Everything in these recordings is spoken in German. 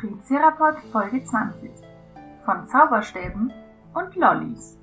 Tricerapod Folge 20 von Zauberstäben und Lollis.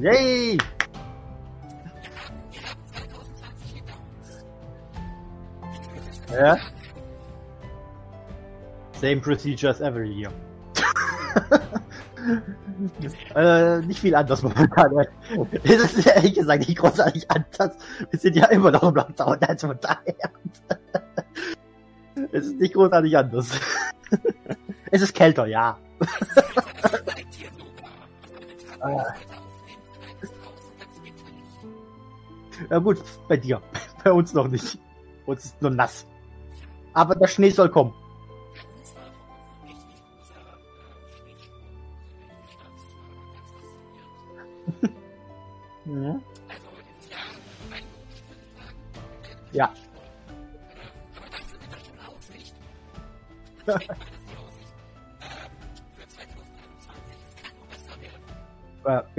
Yay! Ja. Same procedure as every year. äh, nicht viel anders momentan. Es ist ehrlich gesagt nicht großartig anders. Wir sind ja immer noch im Lockdown, also von daher. es ist nicht großartig anders. es ist kälter, ja. Ja gut, bei dir. Bei uns noch nicht. Uns ist nur nass. Aber der Schnee soll kommen.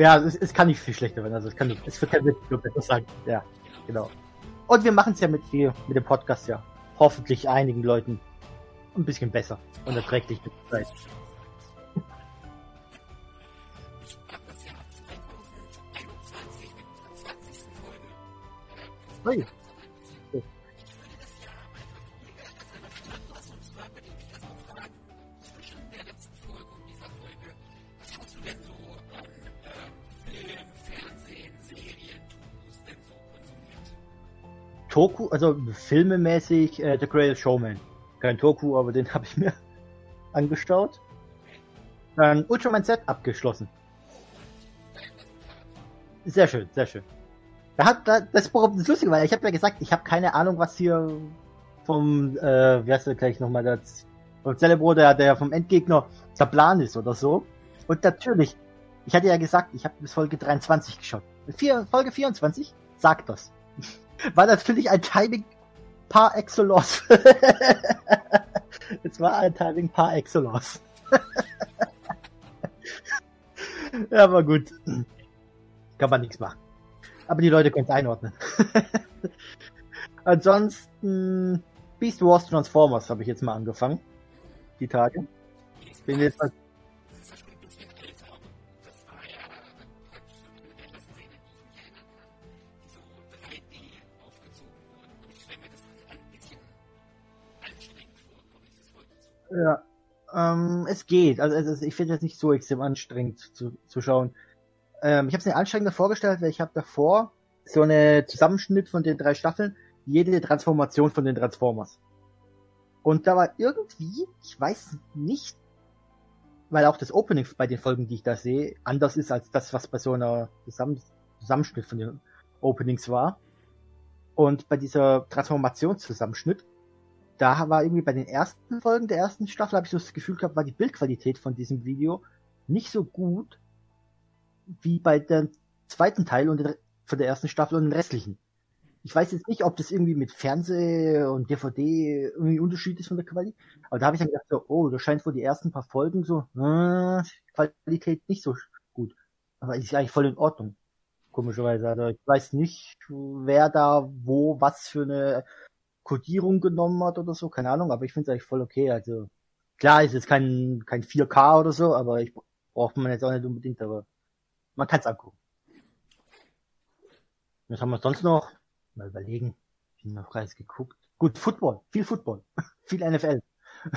Ja, es, es, kann nicht viel schlechter werden. Also es kann es wird kein nur besser sagen. Ja, genau. Und wir machen es ja mit, mit dem Podcast ja hoffentlich einigen Leuten ein bisschen besser und erträglich mit der Zeit. Hey. Toku, also filmemäßig äh, The Greatest Showman. Kein Toku, aber den habe ich mir angeschaut. Dann Ultraman Z abgeschlossen. Sehr schön, sehr schön. Da hat, da, das ist das Lustige, weil ich habe ja gesagt, ich habe keine Ahnung, was hier vom, äh, wie heißt der gleich nochmal, das, vom Celebro, der, der vom Endgegner, der Plan ist oder so. Und natürlich, ich hatte ja gesagt, ich habe bis Folge 23 geschaut. Folge 24 sagt das war natürlich ein Timing par excellence. es war ein Timing par excellence. ja, aber gut. Kann man nichts machen. Aber die Leute können es einordnen. Ansonsten Beast Wars Transformers habe ich jetzt mal angefangen. Die Tage. Bin jetzt Ähm, es geht. Also, also ich finde es nicht so extrem anstrengend zu, zu schauen. Ähm, ich habe es mir anstrengender vorgestellt, weil ich habe davor so eine Zusammenschnitt von den drei Staffeln, jede Transformation von den Transformers. Und da war irgendwie, ich weiß nicht, weil auch das Opening bei den Folgen, die ich da sehe, anders ist als das, was bei so einer Zusamm Zusammenschnitt von den Openings war. Und bei dieser Transformationszusammenschnitt da war irgendwie bei den ersten Folgen der ersten Staffel, habe ich so das Gefühl gehabt, war die Bildqualität von diesem Video nicht so gut wie bei dem zweiten Teil und von der ersten Staffel und den restlichen. Ich weiß jetzt nicht, ob das irgendwie mit Fernseh und DVD irgendwie Unterschied ist von der Qualität. Aber da habe ich dann gedacht, so, oh, das scheint wohl die ersten paar Folgen so, äh, Qualität nicht so gut. Aber ist eigentlich voll in Ordnung. Komischerweise. Also ich weiß nicht, wer da wo was für eine Codierung genommen hat oder so, keine Ahnung, aber ich finde es eigentlich voll okay. Also klar ist jetzt kein, kein 4K oder so, aber ich braucht man jetzt auch nicht unbedingt, aber man kann es angucken. Was haben wir sonst noch? Mal überlegen. Ich habe noch alles geguckt. Gut, Football, viel Football, viel NFL.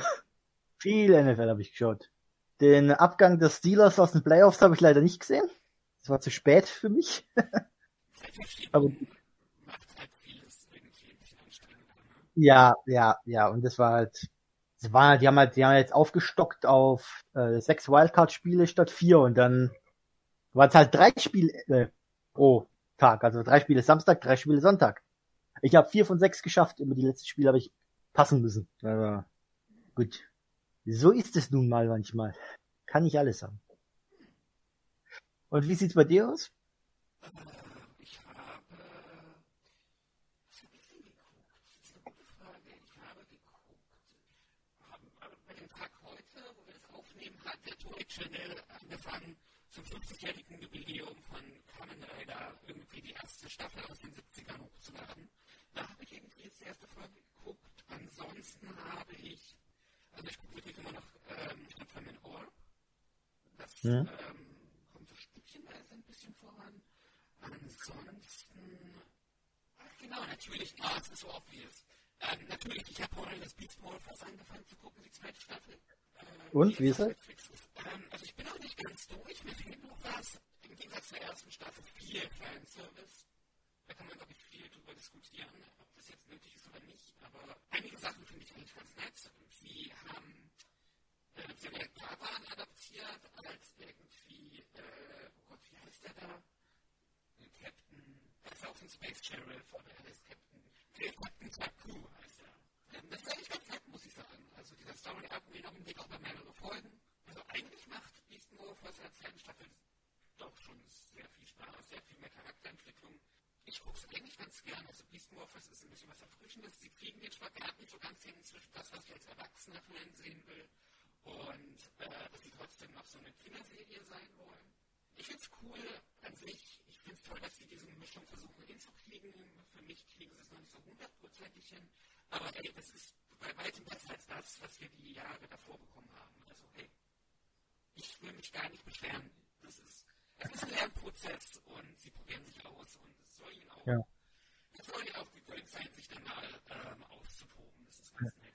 viel NFL habe ich geschaut. Den Abgang der Steelers aus den Playoffs habe ich leider nicht gesehen. Das war zu spät für mich. aber Ja, ja, ja, und das war halt, das war, halt, die haben halt, die haben jetzt aufgestockt auf äh, sechs Wildcard-Spiele statt vier und dann waren es halt drei Spiele äh, pro Tag, also drei Spiele Samstag, drei Spiele Sonntag. Ich habe vier von sechs geschafft, immer die letzten Spiele habe ich passen müssen. Aber gut, so ist es nun mal manchmal. kann nicht alles haben. Und wie sieht's bei dir aus? Ich habe. Was habe ich denn geguckt? Das ist eine gute Frage. Ich habe geguckt. Bei dem Tag heute, wo wir das aufnehmen, Toy Channel angefangen, zum 50-jährigen Jubiläum von Kamen Rider irgendwie die erste Staffel aus den 70ern hochzuladen. Da habe ich irgendwie jetzt die erste Folge geguckt. Ansonsten habe ich. Also ich gucke wirklich immer noch ähm, Stadtfilm in All. Das Hm. ähm, kommt so stückchenweise ein bisschen voran. Ansonsten. Ach genau, natürlich. Es ist so obvious. Ähm, natürlich, ich habe heute das Beast Morphers angefangen zu gucken, die zweite Staffel. Äh, Und, wie ist ist. Ähm, also ich bin noch nicht ganz durch. Mir fehlt noch was. Im Gegensatz zur ersten Staffel viel Fanservice. Da kann man, glaube ich, viel drüber diskutieren, ob das jetzt nötig ist oder nicht. Aber einige Sachen finde ich eigentlich ganz nett. Sie haben äh, sie haben ja Japan adaptiert als irgendwie, äh, oh Gott, wie heißt der da? Ein Captain, er ist auch ein Space Sheriff, aber er ist Captain, Captain Taku heißt er. Ähm, das ist eigentlich ganz nett, muss ich sagen. Also dieser Story Arc will noch geht auch bei mehrere Folgen. Also eigentlich macht Beast Morphers in der zweiten Staffel doch schon sehr viel Spaß, sehr viel mehr Charakterentwicklung. Ich gucke es eigentlich ganz gern. Also Beast Morphers ist ein bisschen was Erfrischendes. Sie kriegen den Spagat nicht so ganz hin zwischen das, was ich als Erwachsener von ihnen sehen will und äh, dass sie trotzdem noch so eine Kinderserie sein wollen. Ich finde es cool an sich. Ich finde es toll, dass sie diese Mischung versuchen hinzukriegen. Für mich kriegen sie es noch nicht so hundertprozentig hin. Aber ey, das ist bei weitem besser als das, was wir die Jahre davor bekommen haben. Also hey, ich will mich gar nicht beschweren. Das ist, es ist ein Lernprozess und sie probieren sich aus und es soll ihnen auch, Ja. es soll ihnen auch gegönnt sein, sich dann mal ähm, auszutoben. Das ist ganz nett.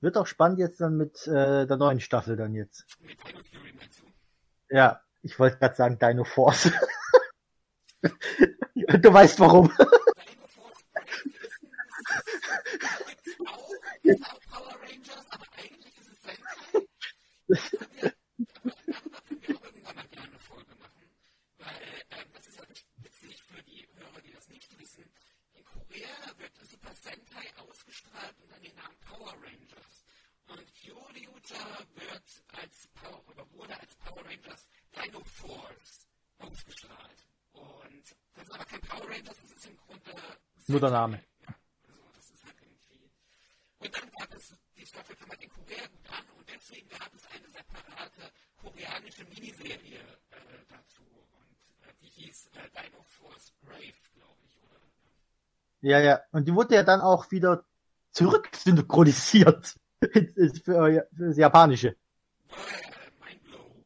Wird auch spannend jetzt dann mit äh, der neuen Staffel dann jetzt. Mit Dino Fury meinst du? Ja, ich wollte gerade sagen Dino Force. du weißt warum. Wird als Power, oder wurde als Power Rangers Dino Force ausgestrahlt. Und das ist aber kein Power Rangers, das ist im Grunde Nur der Name. ja, also das ist halt irgendwie. Und dann gab es, die Staffel kam halt in Korea gut an und deswegen gab es eine separate koreanische Miniserie äh, dazu. Und äh, die hieß äh, Dino Force Brave, glaube ich, oder? Ja, ja. Und die wurde ja dann auch wieder zurück synchronisiert. für, für das Japanische. Äh, mind blow.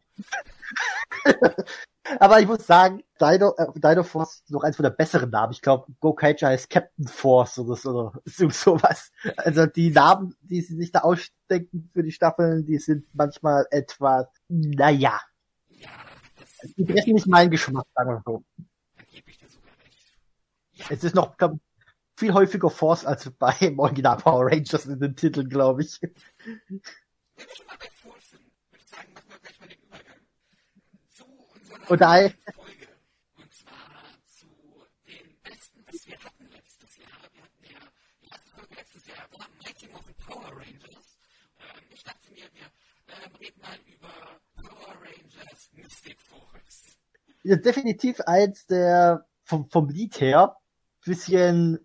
Aber ich muss sagen, Dino, äh, Dino Force ist noch eins von der besseren Namen. Ich glaube, Gokaicha heißt Captain Force oder, so- oder so- sowas. Also die Namen, die sie sich da ausdenken für die Staffeln, die sind manchmal etwas, naja, die treffen nicht meinen Geschmack, sagen wir so. Es ist noch glaub, viel häufiger Force als beim Original Power Rangers in den Titeln, glaube ich. wenn wir schon mal bei Force sind, würde ich sagen, machen wir gleich mal den Übergang zu unserer Und da- Folge. Und zwar zu den besten, was wir hatten letztes Jahr. Wir hatten ja letztes Jahr war Mighty Morphin Power Rangers. Ähm, ich dachte mir, wir ähm, reden mal über Power Rangers Mystic Force. Ja, definitiv eins der vom, vom Lied her bisschen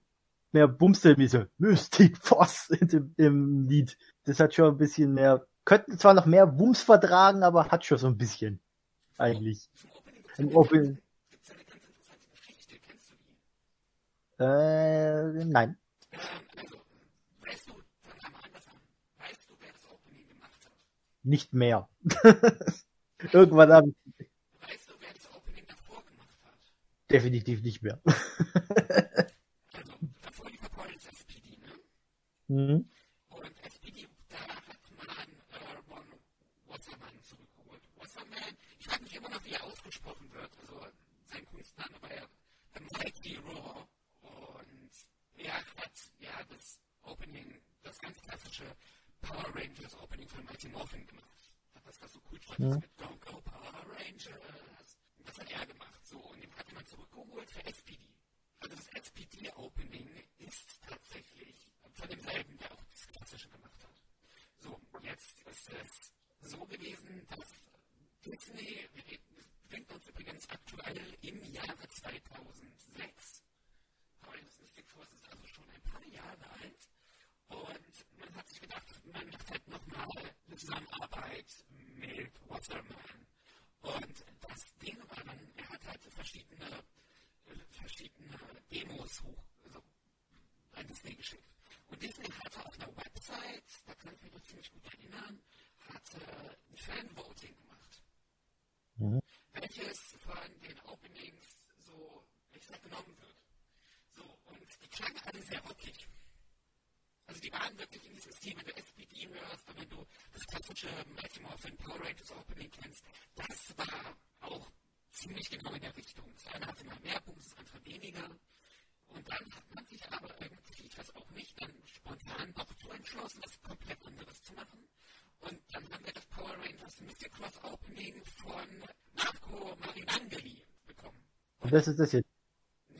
mehr Bumste wie so Mystic Force dem, im Lied. Das hat schon ein bisschen mehr, könnten zwar noch mehr Wumms vertragen, aber hat schon so ein bisschen. Eigentlich. Im die? äh, nein. Nicht mehr. Irgendwann habe ich Weißt du, wer das Opening davor gemacht hat? definitiv nicht mehr. Also, davor lief Rangers SPD, ne? mhm. Und SPD, da hat man äh, Ron Wasserman zurückgeholt. Wasserman, ich frage mich immer noch, wie er ausgesprochen wird. Also sein Kunstname war ja The Mighty Raw. Und er hat ja das Opening, das ganz klassische Power Rangers Opening von Mighty Morphin gemacht. Hat das, was so cool stand, Ja. mit Go Go Power Rangers. Und das hat er gemacht. So, und den hat man zurückgeholt für SPD. Also das SPD-Opening ist tatsächlich von demselben, der auch das Klassische gemacht hat. So, jetzt ist es so gewesen, dass Disney bringt uns übrigens aktuell im Jahre 2006. Aber das Mystic Force ist also schon ein paar Jahre alt. Und man hat sich gedacht, man macht halt nochmal eine Zusammenarbeit mit Waterman. Und das Ding war dann, er hat halt verschiedene, verschiedene Demos hoch, also an Disney geschickt. Und Disney hatte auf einer Website, da kann ich mich noch ziemlich gut erinnern, hatte ein Fanvoting gemacht. Mhm. Welches von den Openings so, ich sag, genommen wird. So, und die klangen alle sehr rockig. Also die waren wirklich in diesem Stil, wenn du SPD hörst, wenn du das klassische Mighty Morphin Power Rangers Opening kennst, das war auch ziemlich genau in der Richtung. Das eine hatte mal mehr Punkte, das andere weniger. Und dann hat man sich aber irgendwie, ich weiß auch nicht, dann spontan doch zu entschlossen, was komplett anderes zu machen. Und dann haben wir das Power Rangers Mystic Cross Opening von Marco Marinangeli bekommen. Und das ist das jetzt.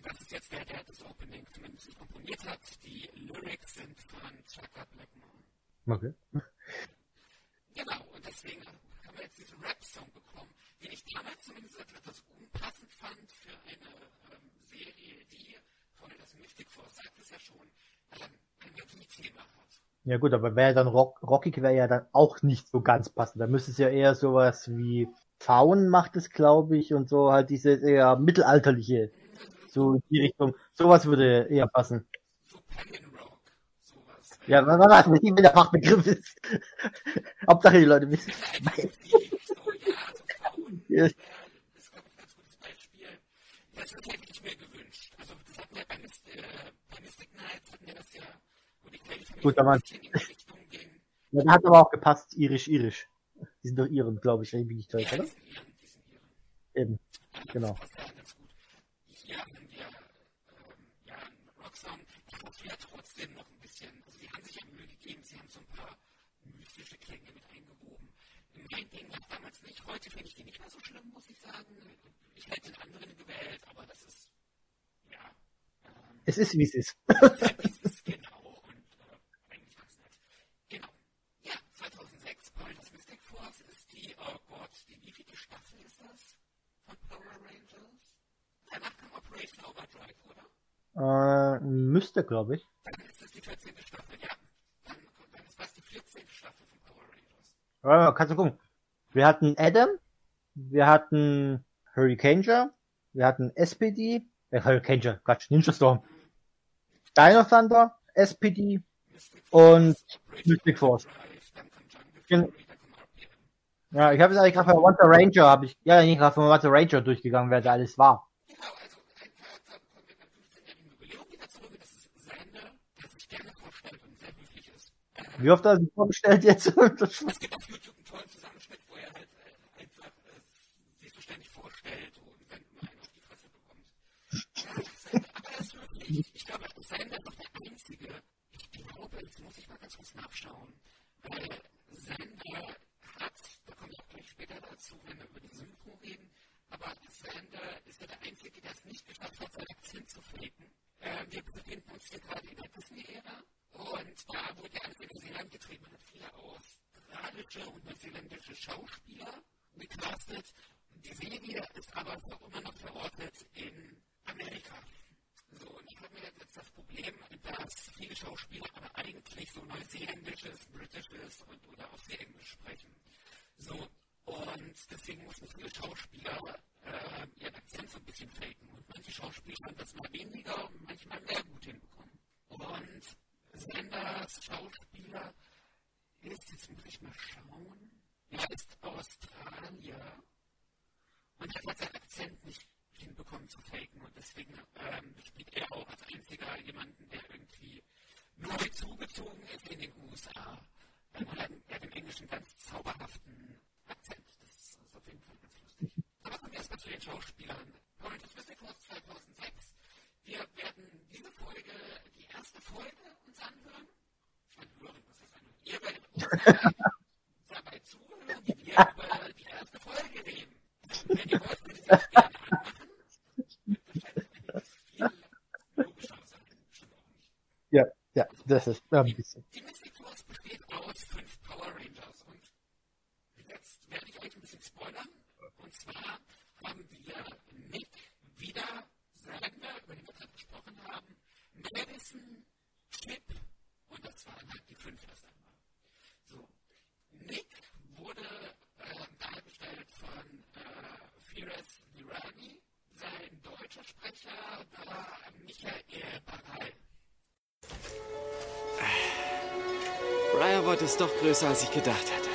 Das ist jetzt der, der das Opening zumindest komponiert hat. Die Lyrics sind von Chaka Blackmore. Okay. Genau, und deswegen haben wir jetzt diesen Rap-Song bekommen, den ich damals zumindest etwas unpassend fand für eine ähm, Serie, die, vorhin das Mystic Force sagt es ja schon, ähm, ein Magie-Thema hat. Ja gut, aber wäre dann Rock, Rockig wäre ja dann auch nicht so ganz passend. Da müsste es ja eher sowas wie Faun macht es, glaube ich, und so halt diese eher mittelalterliche, so die Richtung. Sowas würde eher passen. Ja, was was nicht, wie der Fachbegriff ist. Hauptsache die Leute wissen. das hätte ich mir gewünscht. Also, das hatten wir bei, Myst bei Mystic Knights, hatten das ja, wo die kleine Familie Gut, aber-. Ja, hat aber auch gepasst, irisch-irisch. Die sind doch Iren, glaube ich, wenn ich mich nicht täusche, oder? Eben, Genau. Mein Ding war damals nicht, heute finde ich die nicht mehr so schlimm, muss ich sagen. Ich hätte einen anderen gewählt, aber das ist, ja, es ist wie es ist. das ist genau und äh, eigentlich ganz nett. Genau. Ja, 2006, Power das Mystic Force ist die, oh Gott, die das von Power Rangers? Danach kam Operation Overdrive, oder? Äh, müsste, glaube ich. Dann ist es die 14. Staffel, ja. Dann, dann ist das die 14. Staffel von Power Rangers. Ja, kannst du gucken. Wir hatten Adam, wir hatten Hurricaneer, wir hatten SPD, äh, Hurricaneer, Quatsch, Ninja Storm, Dino Thunder, SPD Mystic und Mystic Force. Overdrive, dann kam Jungle Gen- Fury, dann kam RPM. Ja, ich habe jetzt eigentlich gerade von Monster Ranger, habe ich, ja, nicht gerade von Monster Ranger durchgegangen, wer da alles war. Ein Charakter kommt mit einem 15-jährigen Jubiläum wieder zurück. Das ist Sander, der sich gerne vorstellt und sehr höflich ist. Wie oft hat er sich vorgestellt jetzt? Es gibt auf YouTube einen tollen Zusammenschnitt, wo er halt einfach äh, sich so ständig vorstellt und dann immer einen auf die Fresse bekommt. Aber er ist wirklich, ich glaube, Sander ist noch der Einzige. Ich glaube, jetzt muss ich mal ganz kurz nachschauen. Weil Sander hat, da komme ich auch gleich später dazu, wenn wir über die Synchro reden, aber Sander ist ja der Einzige, der es nicht geschafft hat, seinen Akzent zu faken. Äh, wir befinden uns hier gerade in der Disney-Ära und da wurde er in Neuseeland getrieben, hat viele australische und neuseeländische Schauspieler gecastet. Die Serie ist aber auch immer noch verortet in Amerika. So, und ich habe mir jetzt das Problem, dass viele Schauspieler aber eigentlich so neuseeländisches, britisches und oder auch sehr Englisch sprechen. So, und deswegen mussten viele Schauspieler äh, ihren Akzent so ein bisschen faken. Und manche Schauspieler haben das mal weniger und manchmal mehr gut hinbekommen. Und Sanders Schauspieler ist, jetzt muss ich mal schauen, er ist Australier und hat seinen Akzent nicht hinbekommen zu faken. Und deswegen ähm, spielt er auch als einziger jemanden, der irgendwie neu zugezogen ist in den USA. Ähm, er hat im Englischen ganz zauberhaften Akzent. Das ist, ist auf jeden Fall ganz lustig. Aber kommen wir erstmal zu den Schauspielern. Power Mystic Force 2006. Wir werden diese Folge, die erste Folge uns anhören. Anhören, was ist anhören? Ihr werdet uns dabei, zuhören, wie wir über die erste Folge reden. Wenn ihr wollt, könnt ihr es gerne auch nicht. Ja, ja, das ist ein bisschen. Die Mystic Force besteht aus fünf Power Rangers und jetzt werde ich euch ein bisschen spoilern. Und zwar haben wir Nick wieder Sander, über den wir gerade gesprochen haben, Chip und das waren halt die fünf erst einmal. So, Nick wurde äh, dargestellt von äh, Firas Virani. Sein deutscher Sprecher war Michael Baral. Briarwood ist doch größer, als ich gedacht hatte.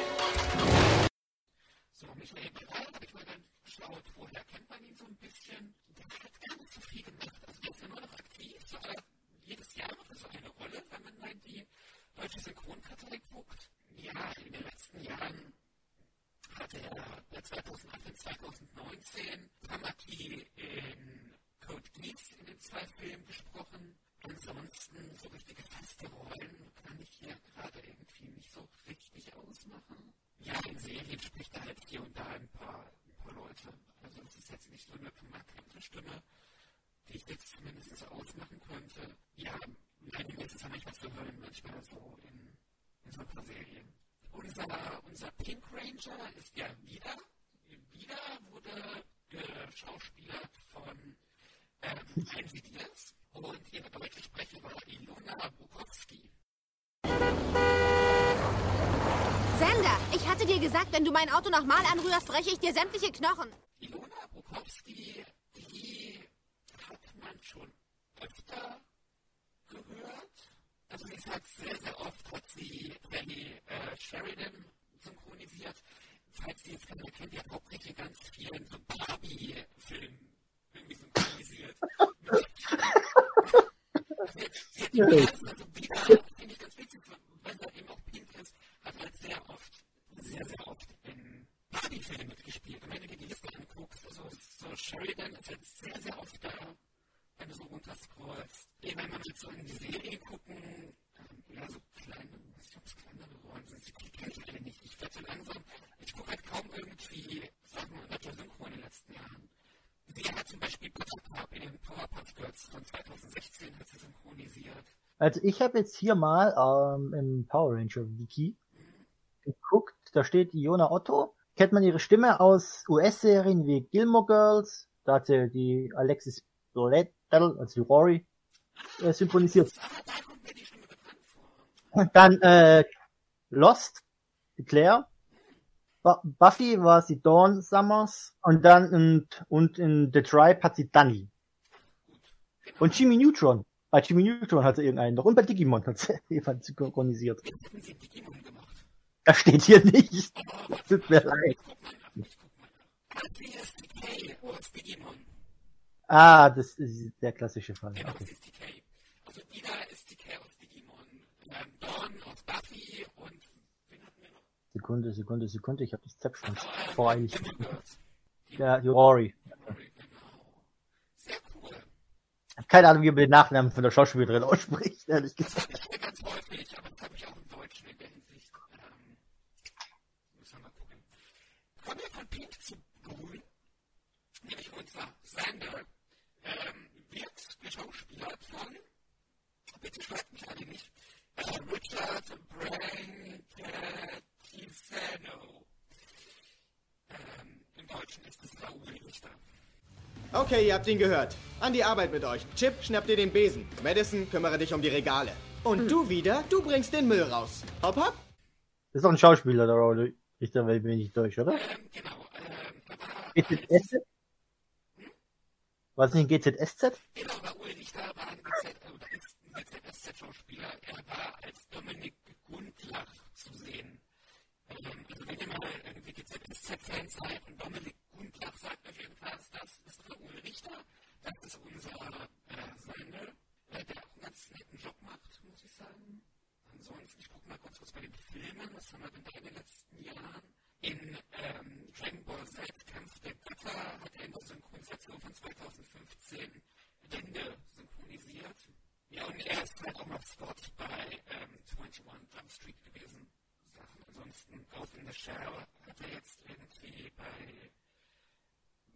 So, Michael Baral habe ich mal dann geschaut, woher kennt man ihn so ein bisschen. Der hat gar nicht so viel gemacht. Also der ist immer noch aktiv, so jedes Jahr er so eine Rolle, wenn man mal die deutsche Synchronkarte geguckt. Ja, in den letzten Jahren hatte er 2008 und 2019 Tamaki in Code Geass in den zwei Filmen gesprochen. Ansonsten so richtige feste Rollen kann ich hier gerade irgendwie nicht so richtig ausmachen. Ja, in Serien spricht er halt hier und da ein paar, ein paar Leute. Also es ist jetzt nicht so eine markante Stimme, die ich jetzt zumindest ausmachen könnte. Ja, nein, ist es ja manchmal zu hören, manchmal so in, in so ein paar Serien. Unser, unser Pink Ranger ist ja wieder, wieder wurde geschauspielert von ähm, Henry Diaz und ihre deutsche Sprecher war Ilona Bukowski. Sender, ich hatte dir gesagt, wenn du mein Auto nochmal anrührst, breche ich dir sämtliche Knochen. Ilona Bukowski, die schon öfter gehört. Also sie hat sehr, sehr oft hat sie Danny äh, Sheridan synchronisiert. Falls sie jetzt keiner kennt, die hat hauptsächlich ganz vielen so Barbie-Filmen irgendwie synchronisiert. sie hat, sie hat also wieder, finde ich ganz witzig, weil sie eben auch pink ist, hat halt sehr oft, sehr, sehr oft in Barbie-Filmen mitgespielt. Und wenn du dir die Liste anguckst, also so Sheridan ist halt sehr, sehr oft da, wenn du so runterscrollst. Eben man jetzt so in die Serie gucken, ähm, ja, so kleine, ich ob es kleinere Rollen sind, die kenne ich alle nicht. Ich werde so langsam, ich gucke halt kaum irgendwie Sachen in der Synchro in den letzten Jahren. Sie hat zum Beispiel Buttercup in den Powerpuff Girls von 2016 hat sie synchronisiert. Also ich habe jetzt hier mal ähm, im Power Ranger Wiki geguckt, da steht Iona Otto. Kennt man ihre Stimme aus US-Serien wie Gilmore Girls, da hat sie die Alexis Bledel, also Rory, äh, synchronisiert. Und dann äh, Lost, die Claire. Buffy war sie Dawn Summers und dann und, und in The Tribe hat sie Dunny. Und Jimmy Neutron. Bei Jimmy Neutron hat sie irgendeinen noch. Und bei Digimon hat sie jemanden synchronisiert. Das steht hier nicht. Tut mir leid. Ah, das ist der klassische Fall. Genau, Okay. das ist DK. Also Ida ist DK aus Digimon, ähm, Dawn aus Buffy und wen hatten wir noch? Sekunde, Sekunde, Sekunde. Ich habe das Zepf schon Ähm, voreilig. Gilmore Girls. Ja, die Rory. Rory, genau. Sehr cool. Keine Ahnung, wie man den Nachnamen von der Schauspielerin ausspricht, ehrlich gesagt. Ich höre ganz häufig, aber das habe ich auch im Deutschen in der Hinsicht. Ähm, müssen wir mal gucken. Kommen wir von Pink zu Grün. Nämlich unser Sander ähm, wird geschauspielert von, bitte schreibt mich alle nicht, äh, Richard Brancatisano. Ähm, Im Deutschen ist es Raoul Richter. Okay, ihr habt ihn gehört. An die Arbeit mit euch. Chip, schnapp dir den Besen. Madison, kümmere dich um die Regale. Und du wieder, du bringst den Müll raus. Hopp, hopp. Das ist doch ein Schauspieler, der. Ich da bin ich nicht durch, oder? Ähm, genau, ähm, als, GZSZ? War es nicht ein GZSZ? genau, Raoul Richter war ein äh, GZSZ-Schauspieler. Er war als Dominik Gundlach zu sehen. Ähm, also wenn ihr mal irgendwie GZSZ-Fans seid und Dominik Gundlach sagt euch irgendwas, das ist Raoul Richter, das ist unser äh, äh, der auch einen ganz netten Job macht, muss ich sagen. Ansonsten, ich gucke mal kurz was bei den Filmen, was haben wir denn da in den letzten Jahren? In ähm, Dragon Ball Z Kampf der Götter hat er in der Synchronisation von 2015 Wende synchronisiert. Ja, und er ist halt auch mal Scott bei ähm, 21 Jump Street gewesen. Sachen. Ansonsten Ghost in the Shell hat er jetzt irgendwie bei,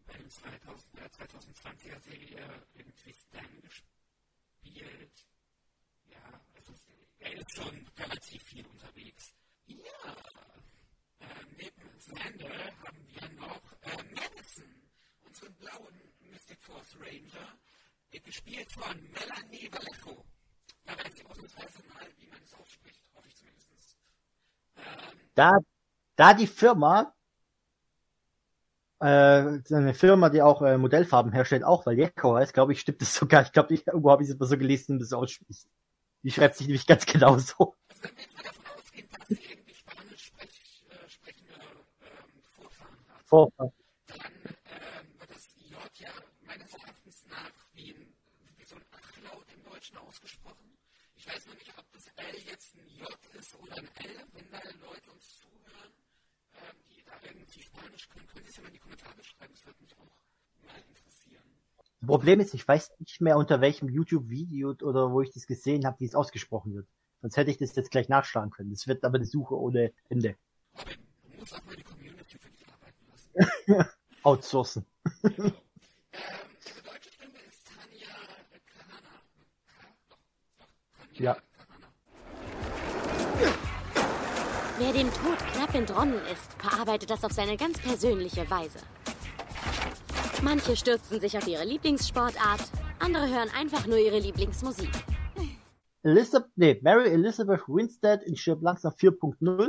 bei dem 2000, äh, 2020er Serie irgendwie Stan gespielt. Ja, also er ist schon relativ viel unterwegs. Ja, neben Sander haben wir noch äh, Madison, unseren blauen Mystic Force Ranger, gespielt von Melanie Vallejo. Da weiß ich ausnahmsweise mal, wie man es ausspricht, hoffe ich zumindest. Ähm, Da, da die Firma, äh, eine Firma, die auch äh, Modellfarben herstellt, auch weil Jekko heißt, glaube ich, stimmt das sogar. Ich glaube, irgendwo habe ich es immer so gelesen, wie das ausspricht. Die schreibt sich nämlich ganz genau so. also wenn wir davon ausgehen, dass sie irgendwie Spanisch sprech, äh, sprechende ähm, Vorfahren hat, Vor, dann wird das das. Problem ist, ich weiß nicht mehr unter welchem YouTube-Video oder wo ich das gesehen habe, wie es ausgesprochen wird. Sonst hätte ich das jetzt gleich nachschlagen können. Das wird aber eine Suche ohne Ende. Aber man muss auch mal die Tanja Ja. Wer dem Tod knapp entronnen ist, verarbeitet das auf seine ganz persönliche Weise. Manche stürzen sich auf ihre Lieblingssportart, andere hören einfach nur ihre Lieblingsmusik. Elizabeth, nee, Mary Elizabeth Winstead in Stirb langsam 4.0.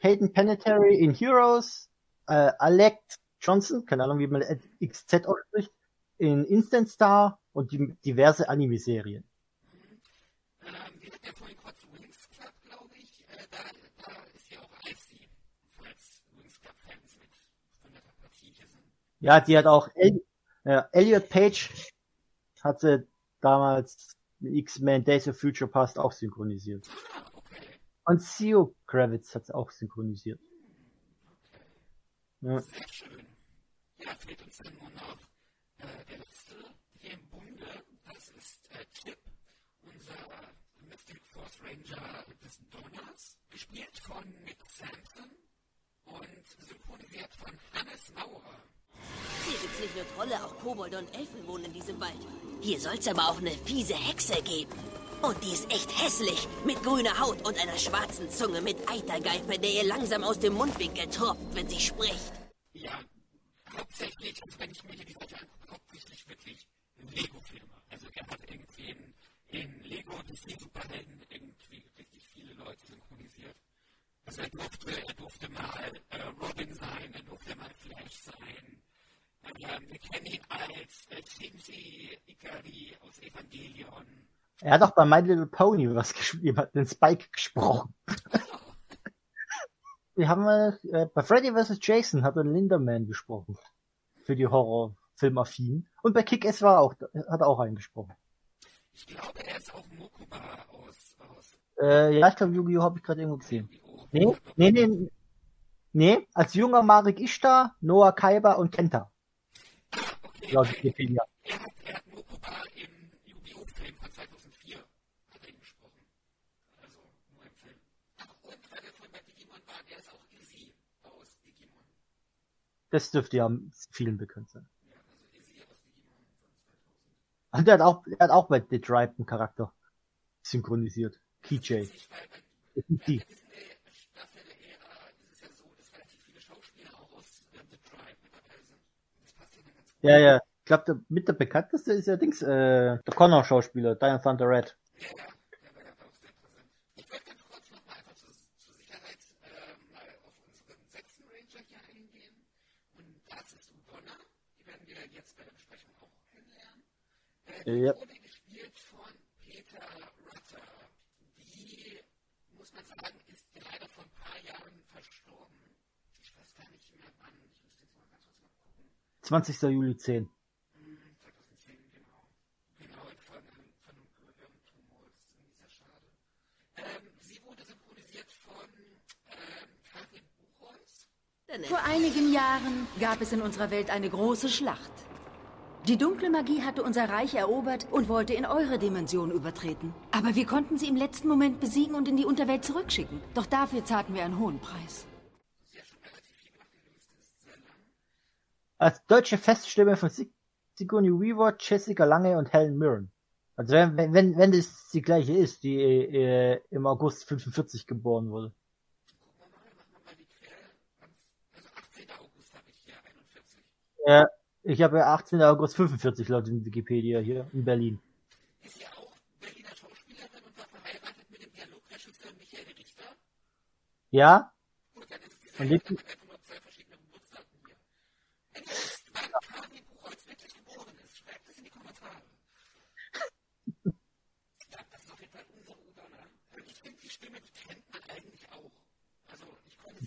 Hayden Panettiere in Heroes. Äh, Alec Johnson, keine Ahnung, wie man XZ ausspricht, in Instant Star und die, diverse Anime-Serien. Ja die hat auch El äh, Elliot Page hat sie damals X-Men Days of Future Past auch synchronisiert. Und Theo Kravitz hat sie auch synchronisiert. Ja. Sehr schön. Ja, fehlt uns dann nur noch äh, der letzte hier im Bunde. Das ist äh, Chip, unser Mystic Force Ranger des Donners, gespielt von Nick Sampson und synchronisiert von Hannes Maurer. Hier gibt's nicht nur Trolle, auch Kobolde und Elfen wohnen in diesem Wald. Hier soll's aber auch eine fiese Hexe geben. Und die ist echt hässlich, mit grüner Haut und einer schwarzen Zunge mit Eitergeife, der ihr langsam aus dem Mundwinkel tropft, wenn sie spricht. Ja, hauptsächlich, also wenn ich mir die Seite angucke, hauptsächlich wirklich Lego-Filme. Also er hat irgendwie in, in Lego die vier Superhelden irgendwie richtig viele Leute synchronisiert. Also er durfte, er durfte mal äh, Robin sein, er durfte mal Flash sein. Ähm, wir kennen ihn als äh, Shinji Ikari aus Evangelion. Er hat auch bei My Little Pony was geschrieben, hat den Spike gesprochen. Wir haben äh, bei Freddy vs. Jason hat er Linderman gesprochen. Für die Horrorfilmaffinen. Und bei Kick-Ass war auch, hat er auch einen gesprochen. Ich glaube, er ist auch Mokuba aus, aus Äh, ja, ich glaube, Yu-Gi-Oh! habe ich gerade irgendwo gesehen. Nee, nee, nee. Nee, als junger Marek Ishtar, Noah Kaiba und Kenta. Okay, Laut Wikipedia. er hat, er hat Mokuba im Yu-Gi-Oh! Film von 2004 hat er ihn gesprochen. Nur im Film. Ach, und weil wir vorhin bei Digimon waren, er ist auch Izzy aus Digimon. Das dürfte ja vielen bekannt sein. Ja, Izzy aus Digimon von 2000. Und der hat auch, er hat auch bei The Tribe einen Charakter synchronisiert. KJ. Das sind die. Disney-Staffel der Ära ist es ja so, dass relativ viele Schauspieler auch aus äh, The Tribe mit dabei sind. Das passt ja. Ja. Ich glaube, der, mit der bekannteste ist ja Dings, äh, der Connor-Schauspieler, Diane Thunder Red. Ja, Karin Buchholz. Denn Vor einigen Jahren gab es in unserer Welt eine große Schlacht. Die dunkle Magie hatte unser Reich erobert und wollte in eure Dimension übertreten. Aber wir konnten sie im letzten Moment besiegen und in die Unterwelt zurückschicken. Doch dafür zahlten wir einen hohen Preis. Als deutsche Feststimme von Sig Sigourney Weaver, Jessica Lange und Helen Mirren. Also wenn, wenn, wenn, das die gleiche ist, die äh, im August 45 geboren wurde. Ja, ich habe ja 18. August 45 laut in Wikipedia hier in Berlin. Ist ja auch Berliner Schauspielerin und war verheiratet mit dem Dialogregisseur Michael Richter. Ja? Diese Und lebt,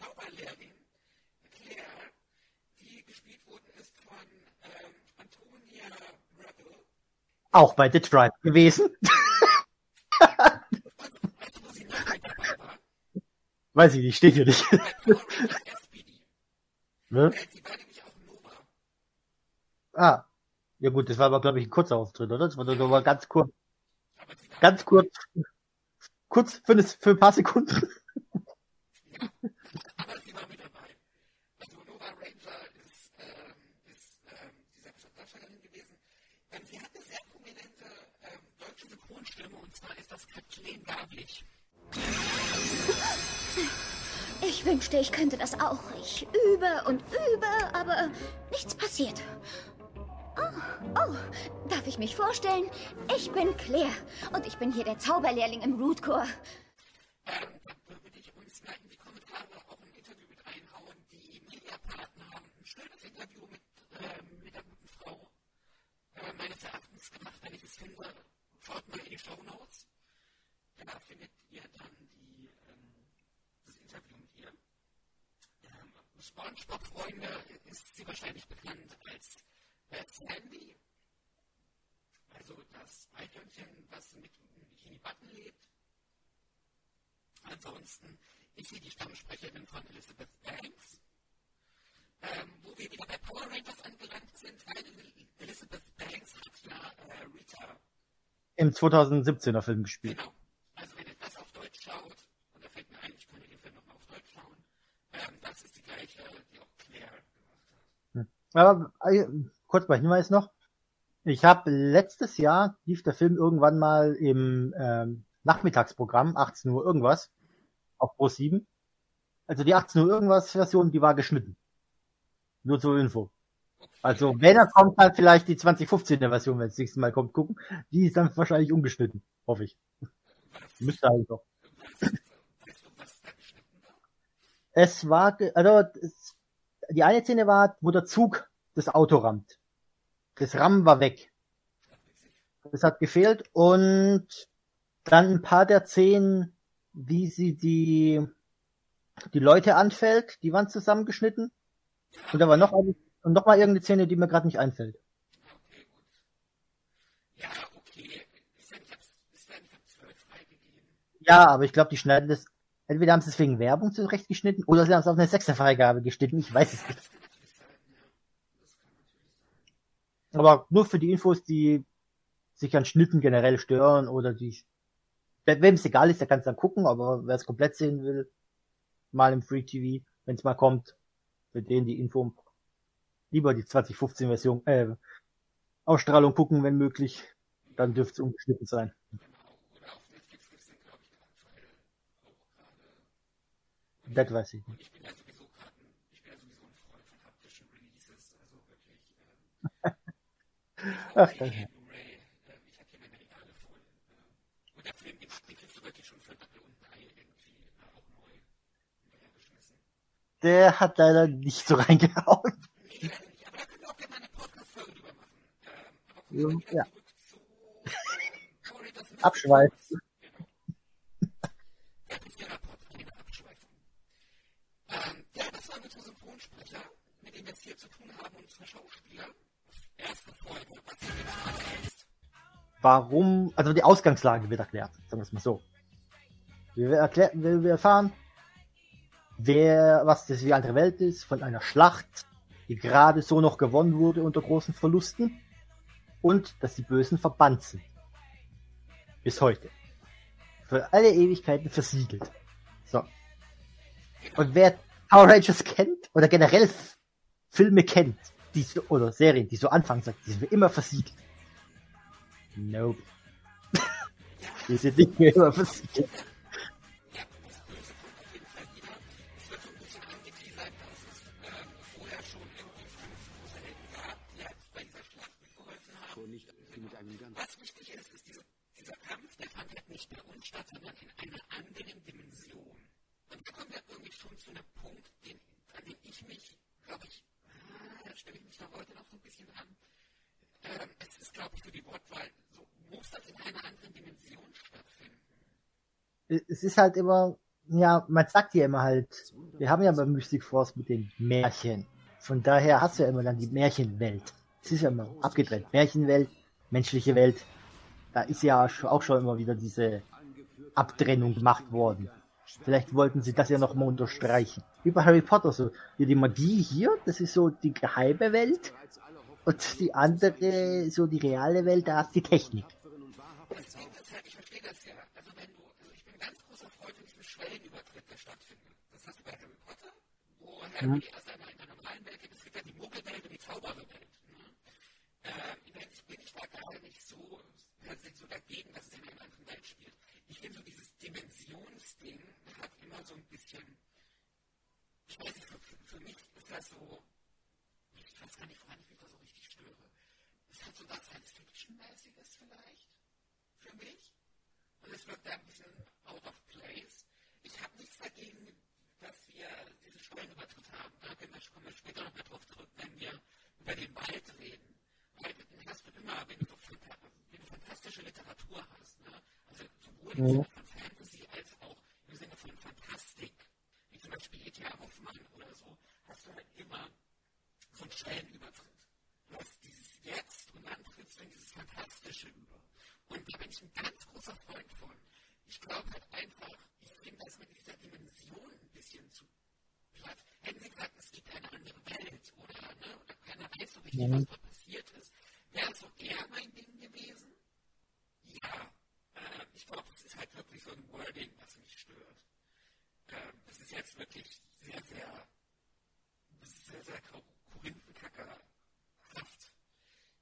Zauberlehrling Claire, die gespielt worden ist von ähm, Antonia Rebel. Auch bei The Tribe gewesen. Weiß ich nicht, steht hier nicht. Ne? Ah. Ja gut, das war aber, glaube ich, ein kurzer Auftritt, oder? Das war nur ganz kurz. Ganz kurz. Kurz für, eine, für ein paar Sekunden. Aber sie war mit dabei. Also Nova Ranger ist, ähm, ist ähm, diese Darstellerin gewesen. Ähm, sie hat eine sehr prominente ähm, deutsche Synchronstimme und zwar ist das Kathleen Gablich. Ich wünschte, ich könnte das auch. Ich übe und übe, aber nichts passiert. Oh, oh, darf ich mich vorstellen? Ich bin Claire und ich bin hier der Zauberlehrling im Root Corps. Ähm, da würde ich uns mal in die Kommentare auch ein Interview mit reinhauen. Die Mediapartner haben ein schönes Interview mit, ähm, mit der guten Frau äh, meines Erachtens gemacht. Wenn ich es finde, schaut mal in die Show Notes. Da findet ihr dann die, ähm, das Interview mit ihr. Ähm, Spongebob-Freunde ist sie wahrscheinlich bekannt als äh, Sandy. Also das Eichhörnchen, was mit einem Bikini-Button lebt. Ansonsten ist sie die Stammsprecherin von Elizabeth Banks. Ähm, wo wir wieder bei Power Rangers angelangt sind, weil Elizabeth Banks hat ja äh, Rita, Im 2017er Film gespielt. hat. Aber äh, kurz mal Hinweis noch. Ich habe letztes Jahr lief der Film irgendwann mal im ähm, Nachmittagsprogramm, 18 Uhr irgendwas, auf Pro 7. Also die 18 Uhr irgendwas Version, die war geschnitten. Nur zur Info. Also wenn er kommt, dann vielleicht die 2015er Version, wenn es nächste Mal kommt, gucken. Die ist dann wahrscheinlich ungeschnitten, hoffe ich. Müsste halt doch. Es war, also es, die eine Szene war, wo der Zug das Auto rammt. Das Rammen war weg. Das hat gefehlt und dann ein paar der Szenen, wie sie die, die Leute anfällt, die waren zusammengeschnitten. Und da war noch eine, und noch mal irgendeine Szene, die mir gerade nicht einfällt. Okay, gut. Ja, okay. Ist ja nicht ab, ist ja nicht ab 12 freigegeben. Ja, aber ich glaube, die schneiden das, entweder haben sie es wegen Werbung zurechtgeschnitten oder sie haben es auf eine Sechserfreigabe geschnitten, ich weiß es nicht. Aber nur für die Infos, die sich an Schnitten generell stören oder die, wem es egal ist, der kann es dann gucken, aber wer es komplett sehen will, mal im Free TV, wenn es mal kommt, für den die Info, lieber die 2015 Version, äh, Ausstrahlung gucken, wenn möglich, dann dürfte es ungeschnitten sein. Das weiß ich nicht. Ach, danke. Blu-ray, ähm, ich habe hier meine Ähm, ja, das war unsere Synchronsprecher, mit denen wir es hier zu tun haben, unsere Schauspieler. Erste Folge, was du jetzt gerade hältst. Warum, also die Ausgangslage wird erklärt, sagen wir es mal so. Wir, erklären, wir, wir erfahren, wer, was das wie andere Welt ist, von einer Schlacht, die gerade so noch gewonnen wurde unter großen Verlusten und dass die Bösen verbannt sind. Bis heute. Für alle Ewigkeiten versiegelt. So. Und wer Power Rangers kennt oder generell Filme kennt, die so, oder Serien, die so anfangen, sagt, die sind immer versiegelt. Nope. die sind nicht mehr immer versiegelt. was wichtig ist, ist diese, dieser Kampf, der fand halt nicht bei uns statt, sondern in einer anderen Dimension. Und da kommen wir irgendwie schon zu einem Punkt, den, an dem ich mich, glaube ich, ah, da stelle ich mich da heute noch so ein bisschen an. Ähm, es ist, glaube ich, für die Wortwahl, so muss das in einer anderen Dimension stattfinden. Es ist halt immer, ja, man sagt ja immer halt, wir haben ja bei Mystic Force mit den Märchen. Von daher hast du ja immer dann die Märchenwelt. Es ist ja immer abgetrennt. Märchenwelt, menschliche Welt. Da ist ja auch schon immer wieder diese Abtrennung gemacht worden. Vielleicht wollten sie das ja nochmal unterstreichen. Wie bei Harry Potter so. Wie die Magie hier, das ist so die geheime Welt. Und die andere, so die reale Welt, da ist die Technik. Ich verstehe das ja. Also wenn du, also ich bin ein ganz großer Freund von diesem Schwellenübertritt, der stattfindet. Das hast du bei Harry Potter, wo Harry Mhm. erst einmal in der normalen Welt geht. Es gibt ja die Muggelwelt und die Zaubererwelt. Der Hinsicht bin ich da gerade nicht so, so dagegen, dass es in einer anderen Welt spielt. Ich finde so dieses Dimensionsding hat immer so ein bisschen, ich weiß nicht, für, für, mich ist das so, ich weiß gar nicht, woran ich mich da so richtig störe. Es hat so was Science-Fiction-mäßiges vielleicht für mich. Und es wirkt da ein bisschen out of place. Ich habe nichts dagegen, dass wir diese Steuernübertritt haben. Da können wir, kommen wir später noch mal drauf zurück, wenn wir über den Wald reden. Weil dann hast du immer, wenn du, so, wenn du fantastische Literatur hast, ne? also sowohl im. Sinne von Fantasy als auch im Sinne von Fantastik, wie zum Beispiel E.T.A. Hoffmann oder so, hast du halt immer so einen Stellenübertritt. Du hast dieses Jetzt und dann trittst du in dieses Fantastische über. Und da bin ich ein ganz großer Freund von. Ich glaube halt einfach, ich finde das mit dieser Dimension ein bisschen zu platt. Hätten sie gesagt, es gibt eine andere Welt oder, ne, oder keiner weiß so richtig, Mhm. was da passiert ist, wäre so eher mein Ding gewesen. Ja, äh, ich glaube, es ist halt wirklich so ein Wording, was mich stört. Ähm, das ist jetzt wirklich sehr, sehr, sehr, sehr Korinthenkackerhaft.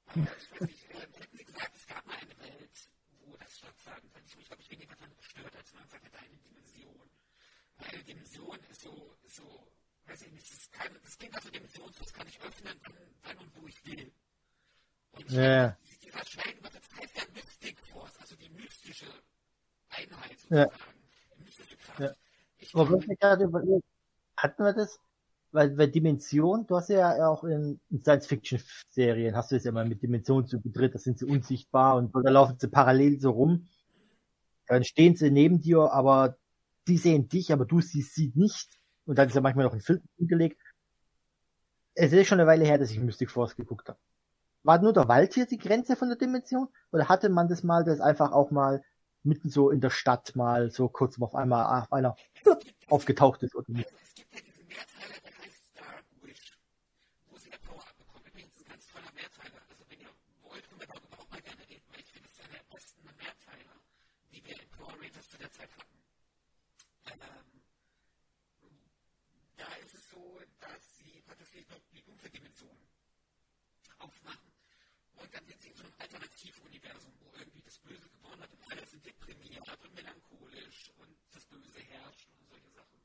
Aber ich weiß nicht, äh, hätten Sie gesagt, es gab mal eine Welt, wo das stattfand, hätte ich mich, glaube ich, weniger daran gestört, als man sagt, eine Dimension. Eine Dimension ist so, so, weiß ich nicht, das, kann, das klingt also dimensionslos, kann ich öffnen, wann, wann und wo ich will. Und Ja. dieser Schwellenübertritt heißt ja Mystic Force, also die mystische Einheit sozusagen. Die mystische Kraft. Ja. Ich Aber gerade überlegt, hatten wir das? Weil, weil Dimension, du hast ja auch in, in Science-Fiction-Serien, hast du es ja mal mit Dimensionen zu betritt, da sind sie unsichtbar und da laufen sie parallel so rum. Dann stehen sie neben dir, aber die sehen dich, aber du siehst sie nicht. Und dann ist ja manchmal noch ein Filter gelegt. Es ist schon eine Weile her, dass ich Mystic Force geguckt habe. War nur der Wald hier die Grenze von der Dimension? Oder hatte man das mal, dass einfach auch mal mitten so in der Stadt mal so kurz auf einmal auf einer aufgetaucht ist oder nicht? es gibt ja diesen Mehrteiler, der heißt Star Wish, wo sie eine Power-Up bekommen. Übrigens ein ganz toller Mehrteiler. Also wenn ihr wollt, können wir darüber auch mal gerne reden, weil ich finde, es ist einer der besten Mehrteiler, die wir in Power Rangers zu der Zeit hatten. Ähm, da ist es so, dass die, dunkle Dimension aufmachen. Und dann sind sie in so einem Alternativuniversum, wo irgendwie das Böse gewonnen hat und alle sind deprimiert und melancholisch und das Böse herrscht und solche Sachen.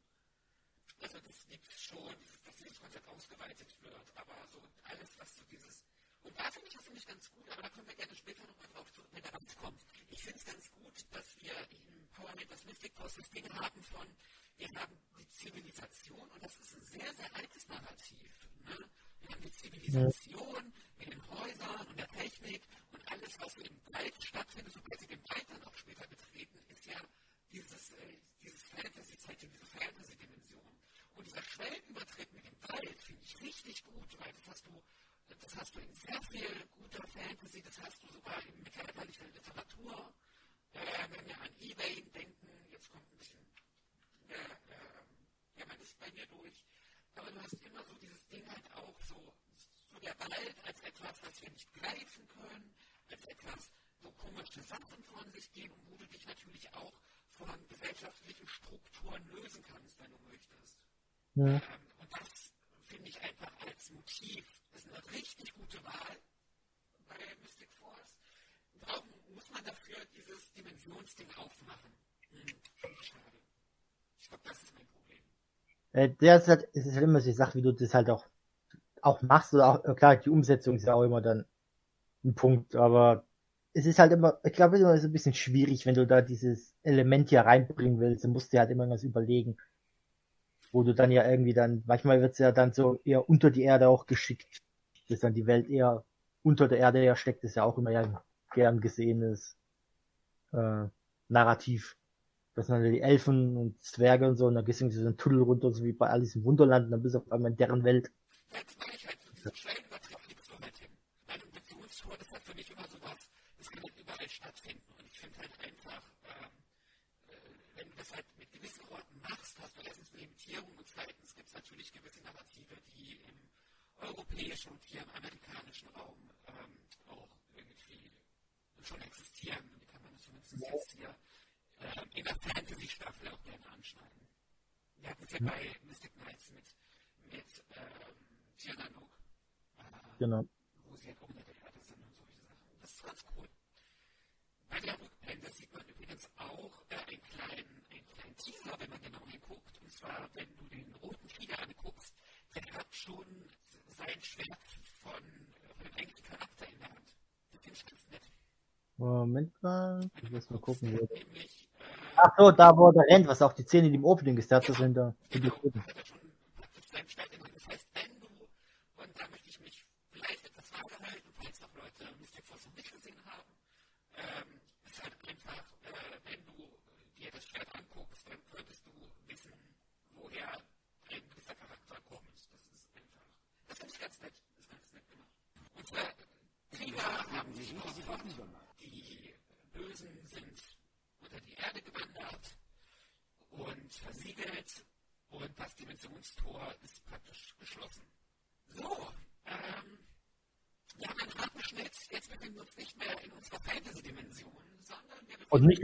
Also das gibt es schon, dass dieses Konzept ausgeweitet wird, aber so alles, was so dieses und da finde ich das nämlich ganz gut, aber da kommen wir gerne später nochmal drauf zurück, wenn der Abend kommt. Ich finde es ganz gut, dass wir in Power Rangers Mystic das Ding haben von, wir haben die Zivilisation und das ist ein sehr, sehr altes Narrativ. Ne? Wir haben die Zivilisation mit den Häusern und der Technik und alles, was im Wald stattfindet, sobald sie den Wald dann auch später betreten, ist ja dieses, äh, dieses Fantasy-Setting, diese Fantasy-Dimension. Und dieser Schwellenübertritt mit dem Wald finde ich richtig gut, weil das hast du, das hast du in sehr viel guter Fantasy, das hast du sogar in mittelalterlicher Literatur. Äh, wenn wir an Ebay denken, jetzt kommt ein bisschen, äh, äh, ja, man ist bei mir durch. Aber du hast immer so dieses Ding halt auch so, so der Wald als etwas, was wir nicht greifen können, als etwas, wo komische Sachen von sich gehen und wo du dich natürlich auch von gesellschaftlichen Strukturen lösen kannst, wenn du möchtest. Ja. Ähm, und das finde ich einfach als Motiv ist eine richtig gute Wahl bei Mystic Force. Brauchen, muss man dafür dieses Dimensionsding aufmachen? Hm, finde ich schade. Ich glaube, das ist mein Problem. Äh, der ist halt, es ist halt immer so die Sache, wie du das halt auch, auch machst oder auch, äh, klar, die Umsetzung ist ja auch immer dann ein Punkt, aber es ist halt immer, ich glaube, immer so ein bisschen schwierig, wenn du da dieses Element hier reinbringen willst, dann musst du dir halt immer was überlegen. Wo du dann ja irgendwie dann, manchmal wird's ja dann so eher unter die Erde auch geschickt, dass dann die Welt eher unter der Erde ja steckt, ist ja auch immer ja gern gesehenes äh, Narrativ. Das sind dann die Elfen und Zwerge und so, und dann gehst du in so einen Tunnel runter, so wie bei Alice im Wunderland, und dann bist du auf einmal in deren Welt. Europäischen und hier im amerikanischen Raum auch irgendwie schon existieren. Die kann man zumindest jetzt hier ähm, in der Fantasy-Staffel auch gerne anschneiden. Wir hatten es ja bei Mystic Knights mit, mit ähm, Tiernanok, äh, Genau. wo sie halt auch unter der Erde sind und solche Sachen. Das ist ganz cool. Bei der Rückblende sieht man übrigens auch äh, einen, kleinen, einen kleinen Teaser, wenn man genau hinguckt. Und zwar, wenn du den roten Flieder anguckst, der hat schon sein Schwert von, äh, von dem eigentlichen Charakter in der Hand. Das finde ich ganz nett. Moment mal, ich muss mal gucken. Wo... Ach so, da wo er rennt, was auch die Szene, die im Opening das sind da. die Roten. hat er schon praktisch seinen Schwert in der Hand. Das heißt, wenn du, und da möchte ich mich vielleicht etwas vage halten, falls noch Leute Mystic Force noch nicht gesehen haben, ähm, ist halt einfach, äh, wenn du dir das Schwert anguckst, dann könntest du wissen, woher ein gewisser Charakter kommt. Das ist einfach, das finde ich ganz nett. Das ist ganz nett gemacht. Und zwar, Krieger haben sich ausgerottet. Die Bösen sind unter die Erde gewandert und versiegelt und das Dimensionstor ist praktisch geschlossen. So, ähm, wir haben einen Abschnitt, jetzt befinden wir uns nicht mehr in unserer Fantasy-Dimension, sondern wir befinden Und nicht in der Vergangenheit. noch nicht mehr in der Vergangenheit, sondern in der Gegenwart von 2006. Ja. Und wir befinden uns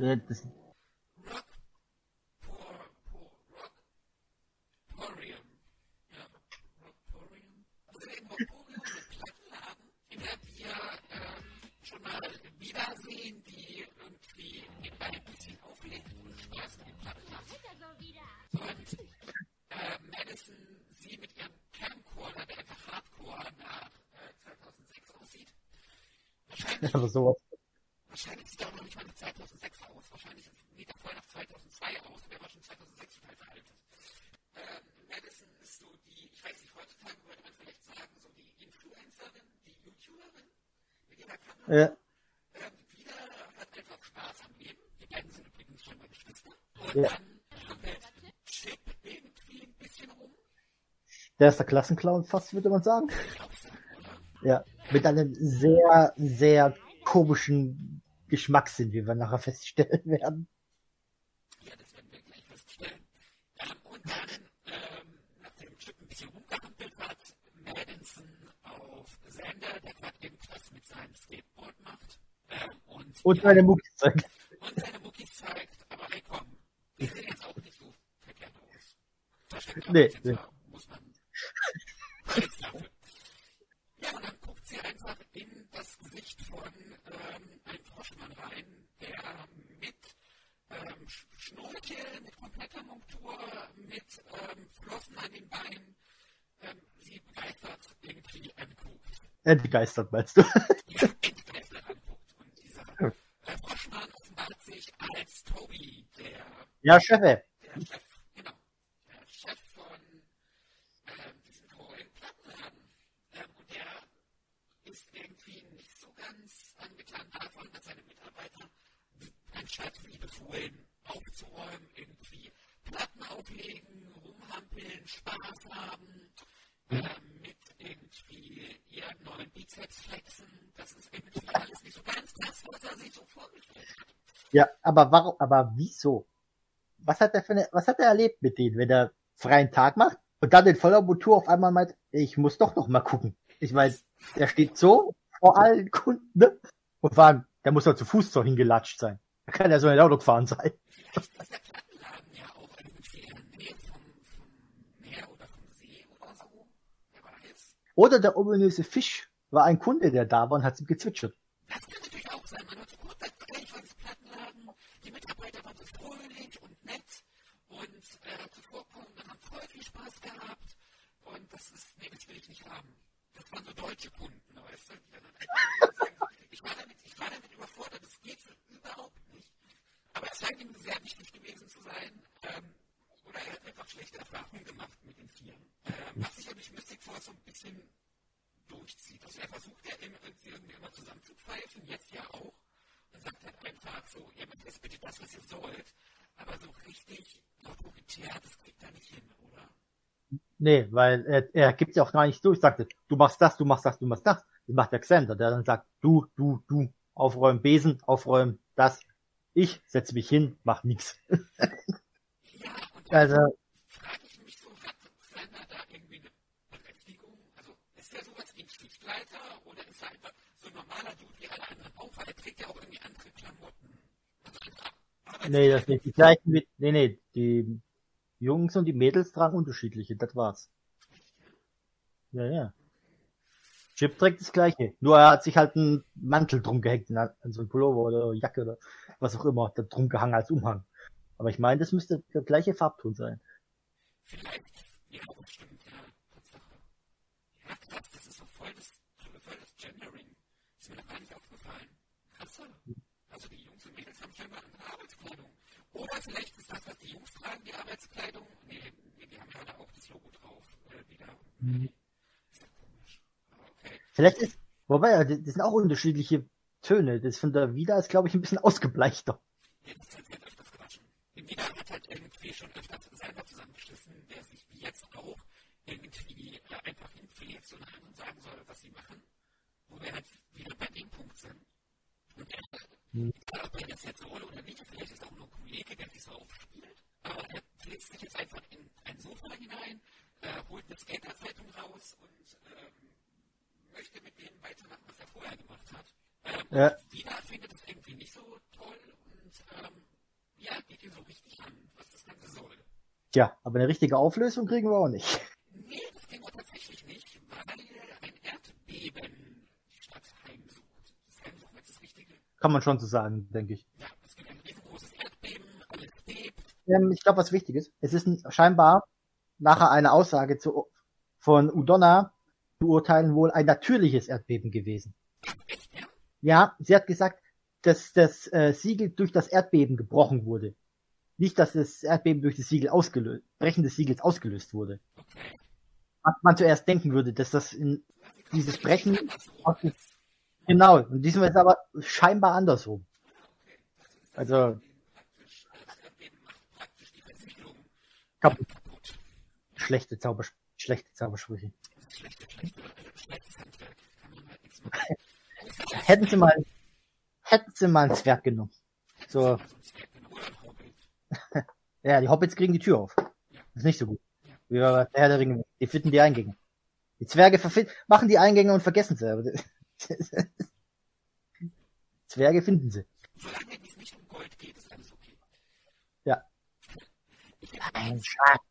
Äh, Das, Rock, Por, Por, Rock, Porium. Ja, Rockporium. Also eben Rockporium mit Plattenladen, in der wir ähm, schon mal wiedersehen, die irgendwie nebenbei ein bisschen auflegt und Spaß mit dem Plattenladen. Und äh, Madison sie mit ihrem Camcorder, der einfach Hardcore nach äh, 2006 aussieht. Wahrscheinlich aber sowas. Wahrscheinlich sieht er auch noch nicht mal nach 2006 aus. Wahrscheinlich sieht er vorher nach 2002 aus und er war schon 2006 total veraltet. Ähm, Madison ist so die, ich weiß nicht, heutzutage würde man vielleicht sagen, so die Influencerin, die YouTuberin mit ihrer Kamera. Ja. Ähm, wieder hat einfach Spaß am Leben. Die beiden sind übrigens schon mal Geschwister. Und Ja. dann handelt Chip irgendwie ein bisschen rum. Der Klassenclown fast, würde man sagen. Ja. Mit einem sehr, sehr komischen Geschmackssinn, wie wir nachher feststellen werden. Und dann, ähm, seine Muckis zeigt. und seine Muckis zeigt, aber hey komm, die sehen jetzt auch nicht so verkehrt aus. Da steckt nee, nee. nee. muss man Credits dafür. Ja, und dann guckt sie einfach in das Gesicht von ähm, einem Froschmann rein, der mit ähm, Sch- Schnorchel, mit kompletter Montur, mit ähm, Flossen an den Beinen, ähm, sie begeistert irgendwie anguckt. Entgeistert, meinst du? Ja, entgeistert anguckt. Und dieser äh, Froschmann offenbart sich als Toby, der ja, Chefe. der Chef, genau, der Chef von ähm, diesem tollen Plattenladen. Ähm, und der ist irgendwie nicht so ganz angetan davon, dass seine Mitarbeiter anstatt wie befohlen aufzuräumen, irgendwie Platten auflegen, rumhampeln, Spaß haben, ähm, ihren neuen Bizeps flexen. Das ist irgendwie alles nicht so ganz das, was er sich so vorgestellt hat. Ja, aber warum, aber wieso? Was hat er für eine, was hat er erlebt mit denen, wenn er freien Tag macht und dann in voller Motor auf einmal meint, ich muss doch noch mal gucken. Ich meine, der steht so vor allen Kunden, ne? Und vor allem, der muss doch zu Fuß so hingelatscht sein. Da kann ja so ein Auto gefahren sein. Oder der ominöse Fisch war ein Kunde, der da war und hat ihm gezwitschert. Das könnte natürlich auch sein. Man hat so gut, das gleich von Plattenladen. Die Mitarbeiter waren so fröhlich und nett und äh, zuvorkommend haben voll viel Spaß gehabt. Und das ist, nee, das will ich nicht haben. Das waren so deutsche Kunden, weißt du? Ich war damit, ich war damit überfordert, das geht so überhaupt nicht. Aber es scheint ihm sehr wichtig gewesen zu sein, einfach schlechte Erfahrungen gemacht mit den Vieren. Ähm, was sich durch Mystic Force so ein bisschen durchzieht. Also er versucht ja immer, irgendwie immer zusammenzupfeifen, jetzt ja auch. Und sagt halt einfach so, ja, macht jetzt bitte das, was ihr sollt. Aber so richtig autoritär, das kriegt er nicht hin, oder? Nee, weil er, er gibt ja auch gar nicht durch, sagte, du machst das, du machst das, du machst das. Das macht der Xander, der dann sagt, du, du, du, aufräumen Besen, aufräumen das. Ich setze mich hin, mach nix. also, frage ich mich so, hat Xander da irgendwie eine Berechtigung? Also ist der sowas wie ein Schichtleiter oder ist er einfach so ein normaler Dude wie alle anderen auch? Weil er trägt ja auch irgendwie andere Klamotten. Nee, das nicht. Die gleichen mit, nee, nee, die Jungs und die Mädels tragen unterschiedliche, das war's. Ja, ja. Chip trägt das gleiche. Nur er hat sich halt einen Mantel drum gehängt, an so ein Pullover oder Jacke oder was auch immer, da drum gehangen als Umhang. Aber ich meine, das müsste der gleiche Farbton sein. Vielleicht, ja, das stimmt, ja, Tatsache. Ja, krass, das ist so voll das, voll das Gendering. Ist mir noch gar nicht aufgefallen. Krasser. Also die Andere Arbeitskleidung. Oder vielleicht ist das, was die Jungs tragen, die Arbeitskleidung. Nee, nee die haben ja auch das Logo drauf. Äh, wieder. Mhm. Ist ja komisch. Aber okay. Vielleicht ist, wobei, ja, das sind auch unterschiedliche Töne. Das von der Vida ist, glaube ich, ein bisschen ausgebleichter. Jetzt hat er öfters gewaschen. Den Wieder hat halt irgendwie schon öfters selber zusammengeschissen, der sich wie jetzt auch irgendwie äh, einfach hinfliegt und anderen sagen soll, was sie machen. Wo wir halt wieder bei dem Punkt sind. Und er, Hm. egal ob er das jetzt soll oder nicht, vielleicht ist auch nur ein Kollege, der sich so aufspielt, aber er flitzt sich jetzt einfach in ein Sofa hinein, äh, holt eine Skater-Zeitung raus und ähm, möchte mit dem weitermachen, was er vorher gemacht hat. Ähm, Ja. Dina findet das irgendwie nicht so toll und ähm, ja, geht ihn so richtig an, was das Ganze soll. Tja, aber eine richtige Auflösung kriegen wir auch nicht. Nee, das kriegen wir tatsächlich nicht, weil ein Erdbeben die Stadt heimsucht. Das Heimsuchen ist das Richtige. Kann man schon so sagen, denke ich. Ja, es gibt ein riesengroßes Erdbeben, alles bebt. Ähm, ich glaube, was wichtig ist, es ist ein, scheinbar nachher eine Aussage zu, von Udonna zu urteilen wohl ein natürliches Erdbeben gewesen. Ja? Sie hat gesagt, dass das äh, Siegel durch das Erdbeben gebrochen wurde. Nicht, dass das Erdbeben durch das Siegel ausgelöst, Brechen des Siegels ausgelöst wurde. Was man zuerst denken würde, dass das in dieses Brechen aus dem, genau, und diesmal ist aber scheinbar andersrum. Also kaputt. Schlechte Zauber, schlechte Zaubersprüche. hätten sie mal, hätten sie mal einen Zwerg genommen. So. ja, die Hobbits kriegen die Tür auf. Ist nicht so gut. Wie bei Herr der Ringe. Die finden die Eingänge. Die Zwerge machen die Eingänge und vergessen sie. Zwerge finden sie. Solange es nicht um Gold geht, ist alles okay. Ja. Ich finde Ein Schatz.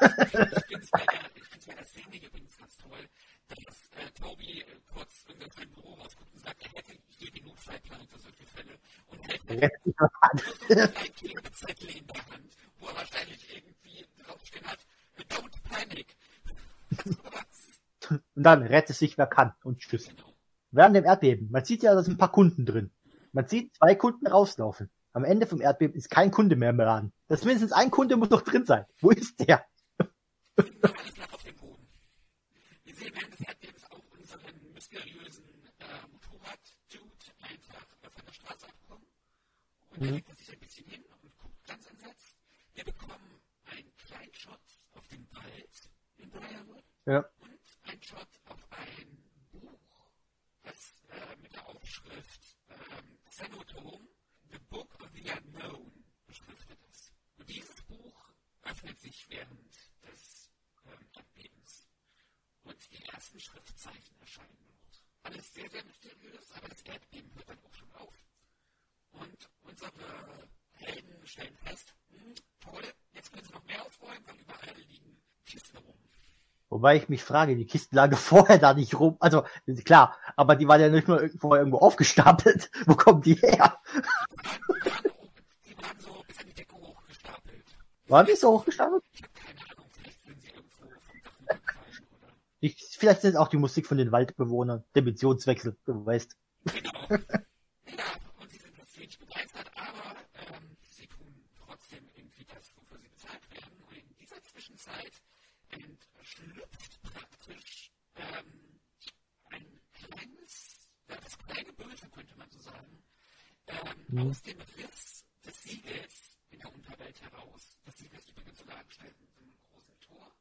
es bei der, ich find's bei der Szene übrigens ganz toll, dass äh, Toby äh, kurz in sein Büro rausguckt und sagt, er hätte hier den Notfallplan für solche Fälle und an. ein Klebezettel in der Hand, wo er wahrscheinlich irgendwie draufstehen hat, don't panic. Und dann rettet sich wer kann und tschüss. Während dem Erdbeben, man sieht ja, da sind ein paar Kunden drin. Man sieht zwei Kunden rauslaufen. Am Ende vom Erdbeben ist kein Kunde mehr im Laden. Das mindestens ein Kunde muss noch drin sein. Wo ist der? Alles lag auf dem Boden. Wir sehen während des Erdbebens auch unseren mysteriösen äh, Motorrad-Dude einfach äh, von der Straße abkommen. Und er legt sich ein bisschen hin und guckt ganz entsetzt. Wir bekommen einen kleinen Shot auf den Wald in Briarwood Ja. und einen Shot auf ein Buch, das äh, mit der Aufschrift Xenotome, The Book of the Unknown beschriftet ist. Und dieses Buch öffnet sich während des ähm, Erdbebens. Und die ersten Schriftzeichen erscheinen dort. Alles sehr, sehr mysteriös, aber das Erdbeben hört dann auch schon auf. Und unsere Helden stellen fest, hm, toll, jetzt können sie noch mehr aufräumen, weil überall liegen Kisten rum. Wobei ich mich frage, die Kisten lagen vorher da nicht rum. Also, klar, aber die waren ja nicht nur vorher irgendwo aufgestapelt. Wo kommen die her? Die waren so bis an die Decke hochgestapelt. Waren die so hochgestapelt? Ich habe keine Ahnung, vielleicht sind sie irgendwo vom Dach oder? Ich, vielleicht ist auch die Musik von den Waldbewohnern. Dimensionswechsel, du weißt. Genau. ja, genau. und sie sind das wenig begeistert, aber ähm, sie tun trotzdem irgendwie das, wofür sie bezahlt werden. Und in dieser Zwischenzeit, und entschlüpft praktisch ähm, ein kleines, ja, das kleine Böse, könnte man so sagen, ähm, mhm. aus dem Riss des Siegels in der Unterwelt heraus. Das Siegel ist übrigens so dargestellt mit so einem großen Tor,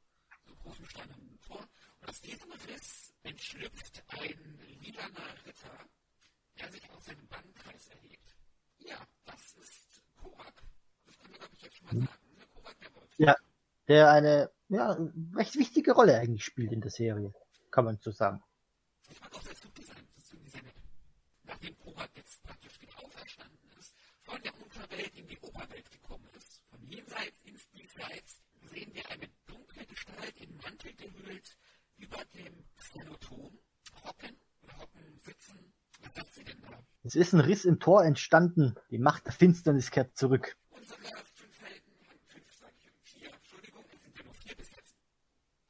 so einem großen steinernen Tor. Und aus diesem Riss entschlüpft ein lilaner Ritter, der sich aus seinem Bannkreis erhebt. Ja, das ist Korak. Das können wir, glaube ich, jetzt schon mal mhm. sagen. Ne? Korak der Wolf. Ja, der eine ja, recht wichtige Rolle eigentlich spielt in der Serie, kann man so sagen. Es ist ein Riss im Tor entstanden. Die Macht der Finsternis kehrt zurück.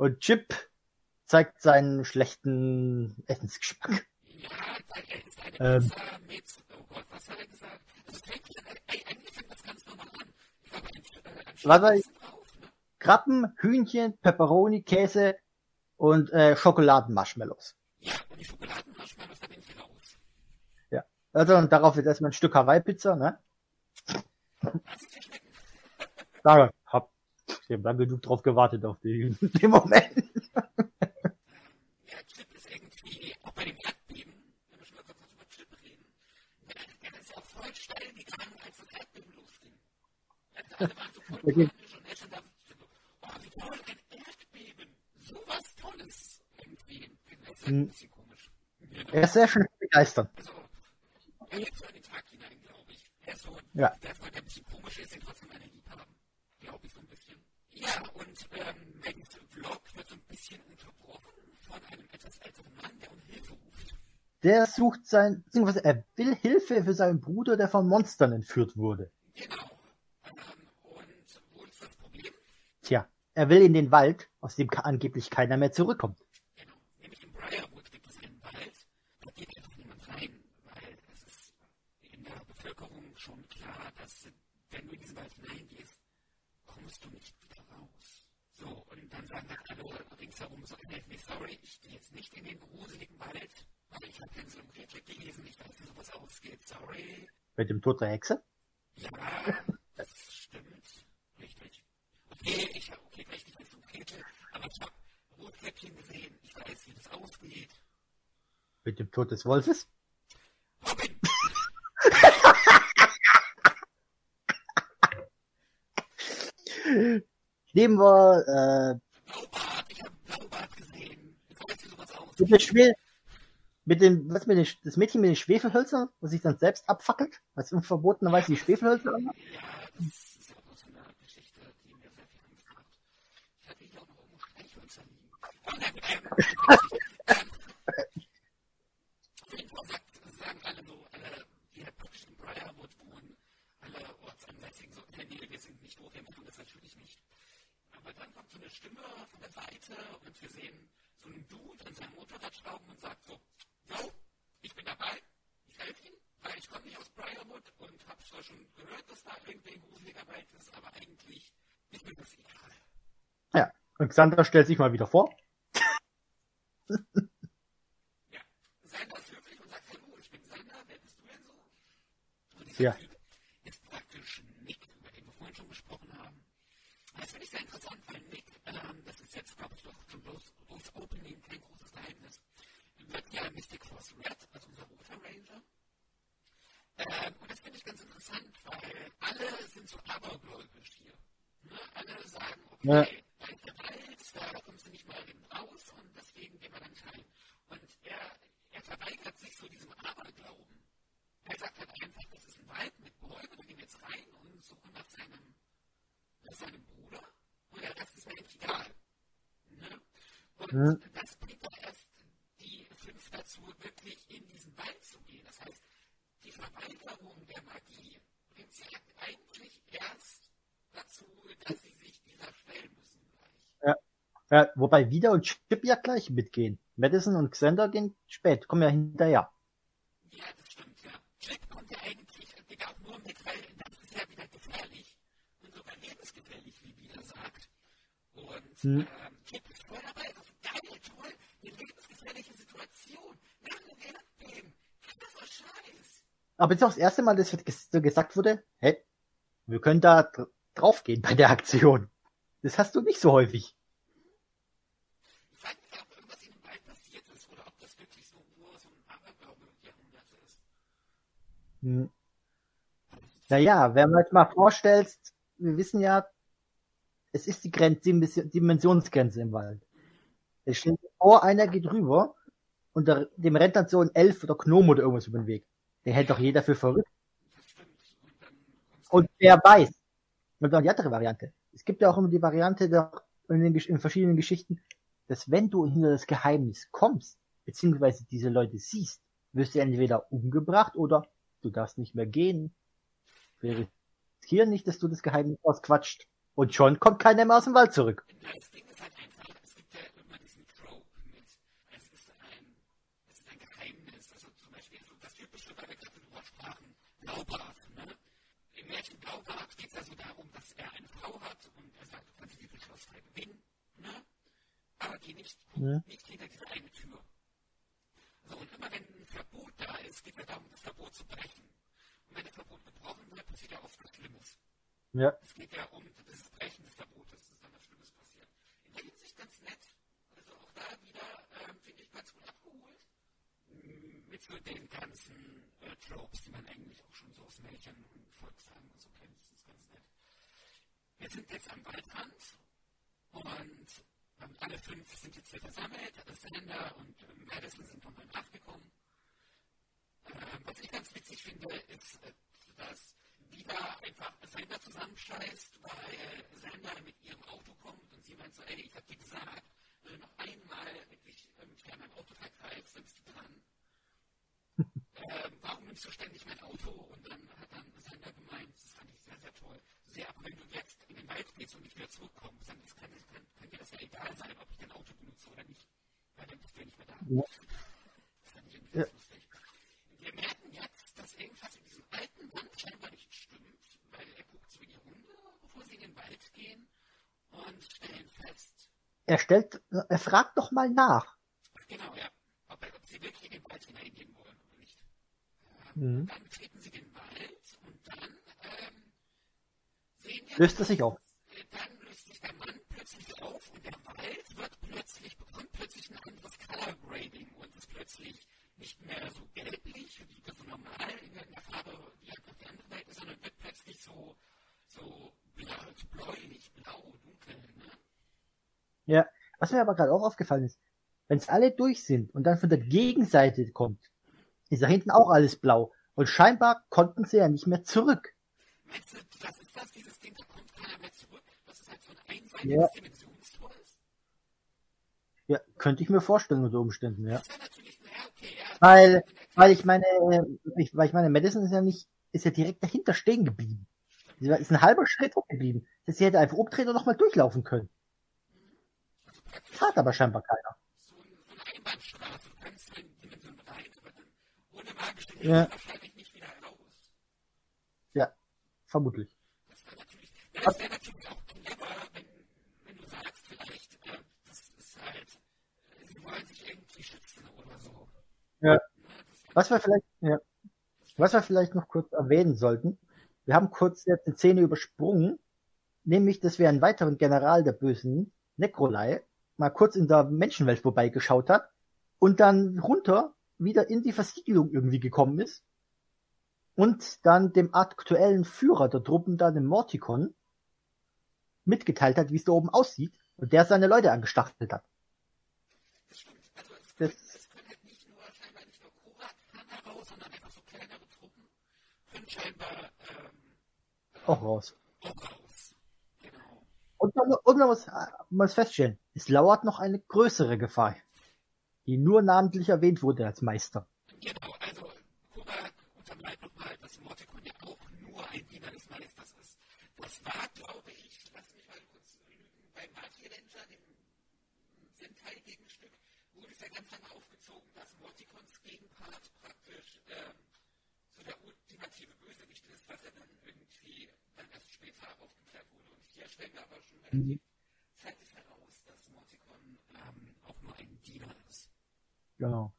und Chip zeigt seinen schlechten Essensgeschmack. Ähm, was hat er. Ich Krabben, Hühnchen, Peperoni, Käse und äh, Schokoladenmarshmallows. Ja, also und darauf wird erstmal ein Stück Hawaii-Pizza, ne? Danke, hab, ich hab lange genug drauf gewartet auf den, den Moment. Ja, Chip ist irgendwie, auch bei dem Erdbeben, wenn wir schon mal kurz über Chip reden, der, der ist auch voll steil gegangen, als das Erdbeben losging. Also alle waren sofort okay. und er schon da toll, ein Erdbeben. Sowas Tolles. Irgendwie. Das ist ein bisschen komisch. Er ist sehr schön begeistert. Also, er lebt so in den Tag hinein, glaube ich. Er ist so, ja. der Freund, der ein bisschen komisch ist, trotzdem alle lieb haben. Glaube ich so ein bisschen. Ja, und ähm, Megans Vlog wird so ein bisschen unterbrochen von einem etwas älteren Mann, der um Hilfe ruft. Der sucht sein, beziehungsweise er will Hilfe für seinen Bruder, der von Monstern entführt wurde. Genau. Ähm, und wo ist das Problem? Tja, er will in den Wald, aus dem angeblich keiner mehr zurückkommt. Genau, nämlich im Briarwood gibt es einen Wald, da geht einfach niemand rein, weil es ist in der Bevölkerung schon klar, dass wenn du in diesen Wald hineingehst, kommst du nicht wieder raus. So, und dann sagen halt alle ringsherum so, nee, nee, sorry, ich gehe jetzt nicht in den gruseligen Wald, weil ich habe Hänsel und Gretel gelesen, ich weiß, wie sowas ausgeht, sorry. Mit dem Tod der Hexe? Ja, das stimmt. Richtig. Okay, ich habe okay, vielleicht nicht Richtung Gretel, aber ich habe Rotkäppchen gesehen. Ich weiß, wie das ausgeht. Mit dem Tod des Wolfes? Robin! Nehmen wir, äh, ich ausgeht. mit, dem, was mit den, das Mädchen mit den Schwefelhölzern, was sich dann selbst abfackelt, was unverbotenerweise die Schwefelhölzer anhat? Ja, das ist ja bloß eine Geschichte, die mir sehr. Ich hatte hier auch noch irgendwo Streichhölzer liegen. Aber nein, ähm, auf jeden Fall sagt, sagen alle so, alle, die halt praktisch in Briarwood wohnen, alle Ortsansässigen so, nee, wir sind nicht doof, wir machen das natürlich nicht. Aber dann kommt so eine Stimme von der Seite und wir sehen so einen Dude an seinem Motorrad schrauben und sagt so, yo, ich bin dabei, ich helfe Ihnen, weil ich komme nicht aus Briarwood und habe zwar schon gehört, dass da irgendwie ein gruseliger Wald ist, aber eigentlich ist mir das egal. Ja. Und Xandra stellt sich mal wieder vor. Ja, Sander ist höflich und sagt, hallo, ich bin Sander, wer bist du denn so? Und dieser Ja. Typ ist praktisch Nick, über den wir vorhin schon gesprochen haben. Und das finde ich sehr interessant, weil Nick, ähm, das ist jetzt, glaube ich, doch schon bloß durchs Opening kein großes Geheimnis, wird ja Mystic Force Red, also unser roter Ranger. Ähm, und das finde ich ganz interessant, weil alle sind so abergläubisch hier. Ne? Alle sagen, okay, Ja. da ist der Wald, da kommst du nicht mal eben raus und deswegen gehen wir dann rein. Und er, er verweigert sich so diesem Aberglauben. Er sagt halt einfach, das ist ein Wald mit Bäumen, wir gehen jetzt rein und suchen nach seinem, nach seinem Bruder. Und er Hm. das bringt doch erst wirklich in diesen Wald zu gehen. Das heißt, die Verweigerung der Magie bringt sie eigentlich erst dazu, dass sie sich dieser stellen müssen gleich. Ja, wobei Vida und Chip ja gleich mitgehen. Madison und Xander gehen spät, kommen ja hinterher. Ja, das stimmt, ja. Chip kommt ja eigentlich, geht auch nur mit, weil das ist ja wieder gefährlich. Und sogar lebensgefährlich, wie Vida sagt. Und Hm. ähm, Chip ist voll dabei, also geil, toll, lebensgefährliche Situation. Lange Erdbeben, krasser Aber jetzt auch das erste Mal, dass so gesagt wurde, hey, wir können da dr draufgehen bei der Aktion. Das hast du nicht so häufig. Ich weiß nicht, ob irgendwas in dem Wald passiert ist oder ob das wirklich so nur so ein Aberglaube Jahrhundert ist. Hm. Naja, wenn man jetzt mal vorstellst, wir wissen ja, es ist die Grenz Dimension- Dimensionsgrenze im Wald. Es steht vor, einer geht rüber und der, dem rennt dann so ein Elf oder Gnome oder irgendwas über den Weg. Den hält doch jeder für verrückt. Und wer weiß, und dann die andere Variante. Es gibt ja auch immer die Variante der, in, den, in verschiedenen Geschichten, dass wenn du hinter das Geheimnis kommst, beziehungsweise diese Leute siehst, wirst du entweder umgebracht oder du darfst nicht mehr gehen. Wir riskieren nicht, dass du das Geheimnis ausquatscht. Und schon kommt keiner mehr aus dem Wald zurück. Das Ding ist halt einfach, es gibt ja immer diesen Trope mit, es ist ein, es ist ein Geheimnis. Also zum Beispiel so das typische, weil wir gerade drüber sprachen, Blaubart. Ne? Im Märchen Blaubart geht es also darum, dass er eine Frau hat und er sagt, du kannst dieses Schloss gewinnen. Ne? Aber geh nicht, Ja. nicht hinter diese eine Tür. So, und immer wenn ein Verbot da ist, geht es darum, das Verbot zu brechen. Und wenn das Verbot gebrochen wird, passiert ja oft was Schlimmes. Ja. Es geht ja um das Brechen des Verbotes, dass dann was Schlimmes passiert. In der Hinsicht ganz nett. Also auch da wieder, ähm, finde ich, ganz gut abgeholt. Mit so den ganzen äh, Tropes, die man eigentlich auch schon so aus Märchen und Volkssagen und so kennt. Das ist ganz nett. Wir sind jetzt am Waldrand und ähm, alle fünf sind jetzt hier versammelt. Sander und ähm, Madison sind nochmal nachgekommen. Ähm, was ich ganz witzig finde, ist, äh, dass Viva einfach Sander zusammenscheißt, weil Sander mit ihrem Auto kommt und sie meint so, ey, ich hab dir gesagt, wenn du noch einmal wirklich äh, mich an meinem Auto vergreifst, dann bist du dran. ähm, warum nimmst du ständig mein Auto? Und dann hat dann Sander gemeint, das fand ich sehr, sehr toll. Sehr, aber wenn du jetzt in den Wald gehst und nicht wieder zurückkommst, dann ist, kann, kann, kann dir das ja egal sein, ob ich dein Auto benutze oder nicht. Weil dann bist du ja nicht mehr da. Ja. Das fand ich irgendwie ganz lustig. Wir merken jetzt, dass irgendwas in diesem alten Mann scheinbar nicht stimmt, weil er guckt so in die Runde, bevor sie in den Wald gehen und stellen fest, Er stellt, er fragt doch mal nach. ach genau, ja, ob, ob sie wirklich in den Wald hineingehen wollen oder nicht. Mhm. Dann betreten sie den Wald und dann ähm, sehen wir, Löst er sich auf. äh, dann löst sich der Mann plötzlich auf und der Wald wird plötzlich, bekommt plötzlich ein anderes Color Grading und ist plötzlich nicht mehr so gelblich, wie das so normal in der, in der Farbe, die einfach die andere Welt ist, sondern wird plötzlich so, so blau, bläulich, blau, dunkel, ne? Ja. Was mir aber gerade auch aufgefallen ist, wenn es alle durch sind und dann von der Gegenseite kommt, ist da hinten auch alles blau. Und scheinbar konnten sie ja nicht mehr zurück. Das ist das, dieses Ding, da kommt keiner mehr zurück? Das ist halt so ein einseitiges Ja. Dimensionstor ist? Ja, könnte ich mir vorstellen unter Umständen, ja. Weil, weil ich meine, äh, ich, weil ich meine, Madison ist ja nicht, ist ja direkt dahinter stehen geblieben. Sie ist ein halber Schritt geblieben. Das sie hätte einfach umdrehen und nochmal durchlaufen können. Tat aber scheinbar keiner. Ja. Ja, vermutlich. Das wäre natürlich, auch clever, wenn, wenn du sagst, vielleicht, äh, das ist halt, sie wollen sich irgendwie schützen oder so. Ja. Was wir vielleicht, ja, was wir vielleicht noch kurz erwähnen sollten, wir haben kurz jetzt eine Szene übersprungen, nämlich, dass wir einen weiteren General der bösen, Necrolai, mal kurz in der Menschenwelt vorbeigeschaut hat und dann runter wieder in die Versiegelung irgendwie gekommen ist und dann dem aktuellen Führer der Truppen, da dem Morticon, mitgeteilt hat, wie es da oben aussieht und der seine Leute angestachelt hat. Das auch raus. Und man, und man muss, man muss feststellen, es lauert noch eine größere Gefahr, die nur namentlich erwähnt wurde als Meister. Genau, also Kurak unterbleibt nochmal, dass Morticon ja auch nur ein Diener des Meisters ist. Das war, glaube ich, lass mich mal kurz lügen, bei Marty Ranger, dem Sentai-Gegenstück, wurde es ja ganz lange aufgezogen, dass Morticons Gegenpart praktisch ähm, so der ultimative Bösewicht ist, was er dann dann erst später aufgeklärt wurde. Und hier stellen wir aber schon relativ zeitig heraus, dass Morticon ähm, auch nur ein Diener ist. Genau.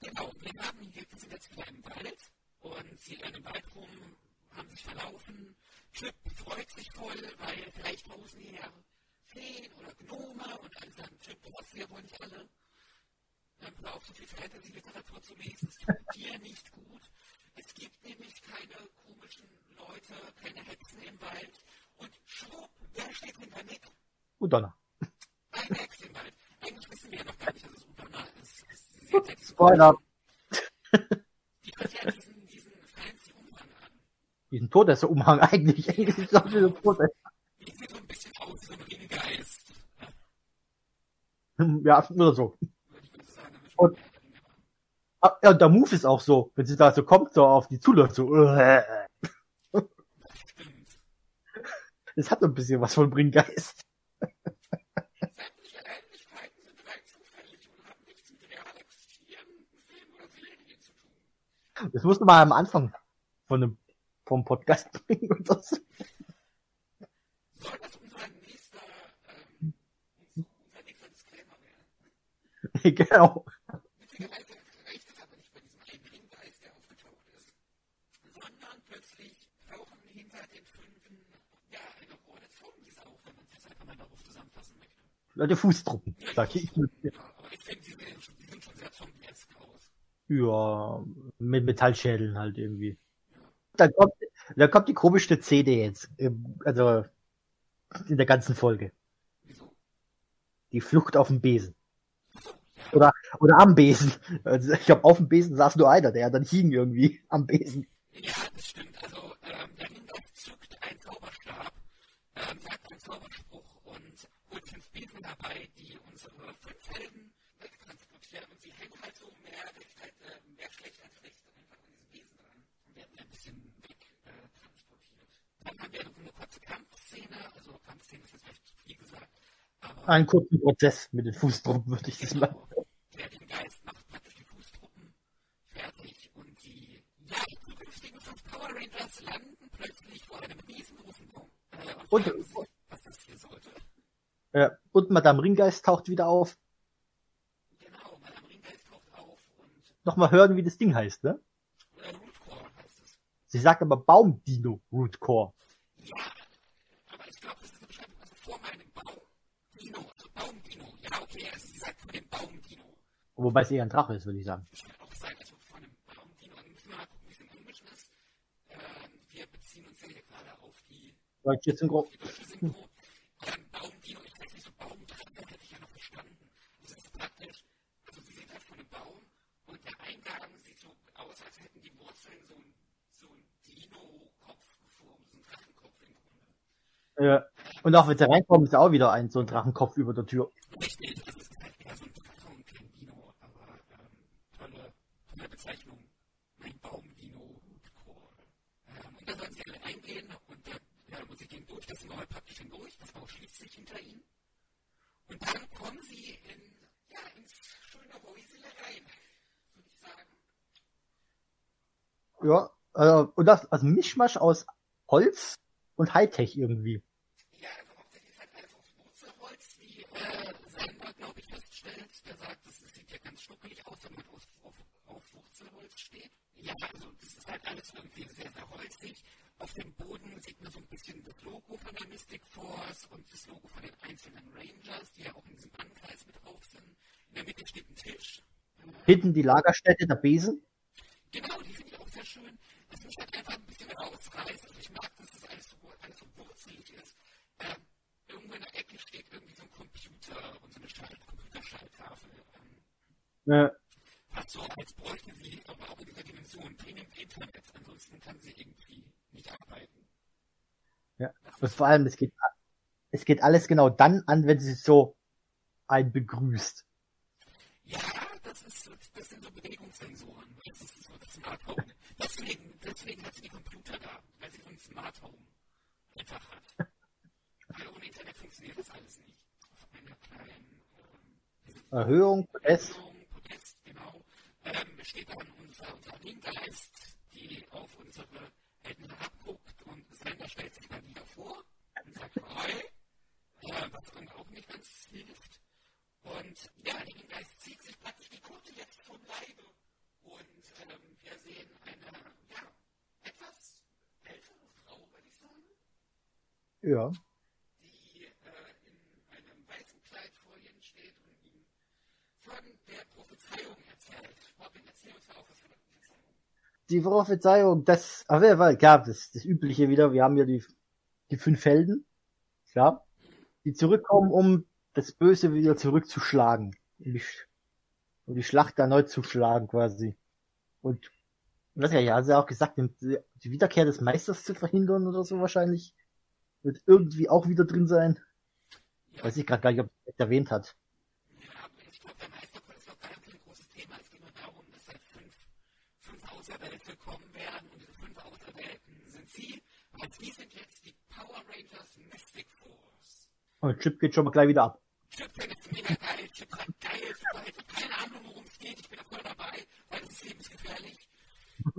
Genau, wir haben hier, wir sind jetzt wieder im Wald und sie rennen im Wald rum, haben sich verlaufen. Chip freut sich voll, weil vielleicht draußen hier Feen oder Gnome und alle sagen, Chip, du hast sie ja wohl nicht alle. Dann auf, so viel Fantasy-Literatur zu lesen, es tut dir nicht gut. Es gibt nämlich keine komischen Leute, keine Hexen im Wald. Und schwupp, wer steht hinter Nick? Udonna. Eine Hexe im Wald. Eigentlich wissen wir ja noch gar nicht, dass es Udonna ist. Sie hat ja diesen Spoiler. Die hat ja diesen, diesen fancy Umhang an. Diesen Todesumhang eigentlich. Eigentlich ist das wieder Todes. Die sieht so ein bisschen aus wie so ein Ringgeist. Ja, oder so. Und, ja, und der Move ist auch so, wenn sie da so kommt, so auf die zuläuft, so. äh. Stimmt. Es hat ein bisschen was von Bringgeist. Das musste man am Anfang von einem, vom Podcast bringen und das. Genau. Witzigerweise reicht es aber nicht bei diesem einen Ringgeist, der aufgetaucht ist, sondern plötzlich tauchen hinter den Fünfen ja eine Horde Zombies auf, wenn man es jetzt einfach mal darauf zusammenfassen möchte. Leute, Fußtruppen, sag ich. Ja, mit Metallschädeln halt irgendwie. Dann kommt, dann kommt die komischste Szene jetzt. Also, in der ganzen Folge. Die Flucht auf dem Besen. Oder, oder am Besen. Also, ich glaube, auf dem Besen saß nur einer, der dann hing irgendwie am Besen. Ja, das stimmt. Also, ähm, der Ringgeist zückt einen Zauberstab, ähm, sagt einen Zauberspruch und holt fünf Besen dabei, die unsere fünf Helden wegtransportieren. Und sie hängen halt so mehr, halt, äh, mehr schlecht als recht einfach an diesen Besen dran und werden ein bisschen wegtransportiert. Äh, transportiert. Dann haben wir eine kurze Kampfszene. Also, Kampfszene ist jetzt vielleicht zu viel gesagt. Aber Einen kurzen Prozess mit den Fußtruppen, würde ich das. Genau. Der Ringgeist macht praktisch die Fußtruppen fertig und die, ja, die zukünftigen fünf Power Rangers landen plötzlich vor einem riesengroßen Baum. Äh, und, Und- fragen sich, was das hier sollte. Ja, und Madame Ringgeist taucht wieder auf. Genau, Madame Ringgeist taucht auf und Nochmal hören, wie das Ding heißt, ne? äh, Rootcore. Sie sagt aber Baumdino Root Core. Ja, aber ich glaube, das ist eine Beschreibung vor meinem Baum. Dino, also Baumdino. Ja, okay, also sie sagt vor dem Baumdino. Wobei es eher ein Drache ist, würde ich sagen. Das kann auch sein, also vor einem Baumdino. Dann müssen mal gucken, wie es im Englischen ist. Ähm, wir beziehen uns ja hier gerade auf die Deutsche Synchro. die deutsche Synchro. Dann Baumdino, ich weiß nicht, so Baumdrache hätte ich ja noch verstanden. Das ist praktisch, also sie sind halt vor einem Baum und der Eingang sieht so aus, als hätten die Wurzeln so ein, so ein Dino-Kopf geformt, so ein Drachenkopf im Grunde. Ja. Und auch wenn sie reinkommen, ist auch wieder ein so ein Drachenkopf über der Tür. Richtig, also es ist ein ja, und das das ja. Ja. Äh, und das, also Mischmasch aus Holz und Hightech irgendwie. Ja, also hauptsächlich halt alles aus Wurzelholz, wie äh, Sender, glaube ich, feststellt. Der sagt, das, das sieht ja ganz schnuckelig aus, wenn man auf, auf, auf Wurzelholz steht. Ja, also das ist halt alles irgendwie sehr, sehr holzig. Auf dem Boden sieht man so ein bisschen das Logo von der Mystic Force und das Logo von den einzelnen Rangers, die ja auch in diesem Ankreis mit drauf sind. In der Mitte steht ein Tisch. Hinten die Lagerstätte, der Besen. Genau, die finde ich auch sehr schön. Das mich halt einfach ein bisschen rausreißt. Also ich mag, dass das alles so, alles so wurzelig ist. Ähm, irgendwo in der Ecke steht irgendwie so ein Computer und so eine Schalt Computerschalttafel. Ähm, Ja. fast so, als bräuchte sie Dimension dringend Internet. Ansonsten kann sie irgendwie nicht arbeiten. Ja. Und vor allem, es geht, es geht alles genau dann an, wenn sie so einen begrüßt. Ja, das, ist, das sind so Bewegungssensoren. Das ist so das Smart Home. Deswegen, deswegen hat sie die Computer da, weil sie so ein Smart Home einfach hat. Weil ohne Internet funktioniert das alles nicht. Auf einer kleinen ähm, Erhöhung, S. Erhöhung, ähm, steht dann unser, unser Ringgeist, die auf unsere Helden herabguckt und Sender stellt sich dann wieder vor und sagt Hi, äh, was dann auch nicht ganz hilft. Und ja, der Ringgeist zieht sich praktisch die Kutte jetzt vom Leibe. Und ähm, wir sehen eine, ja, etwas ältere Frau, würde ich sagen, Ja. die äh, in einem weißen Kleid vor ihnen steht und ihm von der Prophezeiung erzählt. Robin, erzähl uns mal auch was von der Prophezeiung. Die Prophezeiung, das, auf jeden Fall, klar, das, das Übliche wieder, wir haben ja die, die fünf Helden, klar, die zurückkommen, um das Böse wieder zurückzuschlagen, um die, um die Schlacht erneut zu schlagen, quasi. Und, was ja, ja, hat sie auch gesagt, die Wiederkehr des Meisters zu verhindern oder so wahrscheinlich, wird irgendwie auch wieder drin sein. Weiß ich gerade gar nicht, ob es erwähnt hat. Ja, aber ich glaube, der Meisterkurs ist auch gar kein großes Thema. Es geht nur darum, dass halt fünf, fünf Auserwählte kommen werden und diese fünf Auserwählten sind sie. Und sie sind jetzt die Power Rangers Mystic Force. Und Chip geht schon mal gleich wieder ab. Chip findet es mega geil. Chip sagt geil, super. Ich habe keine Ahnung, worum es geht. Ich bin da voll dabei, weil es ist lebensgefährlich.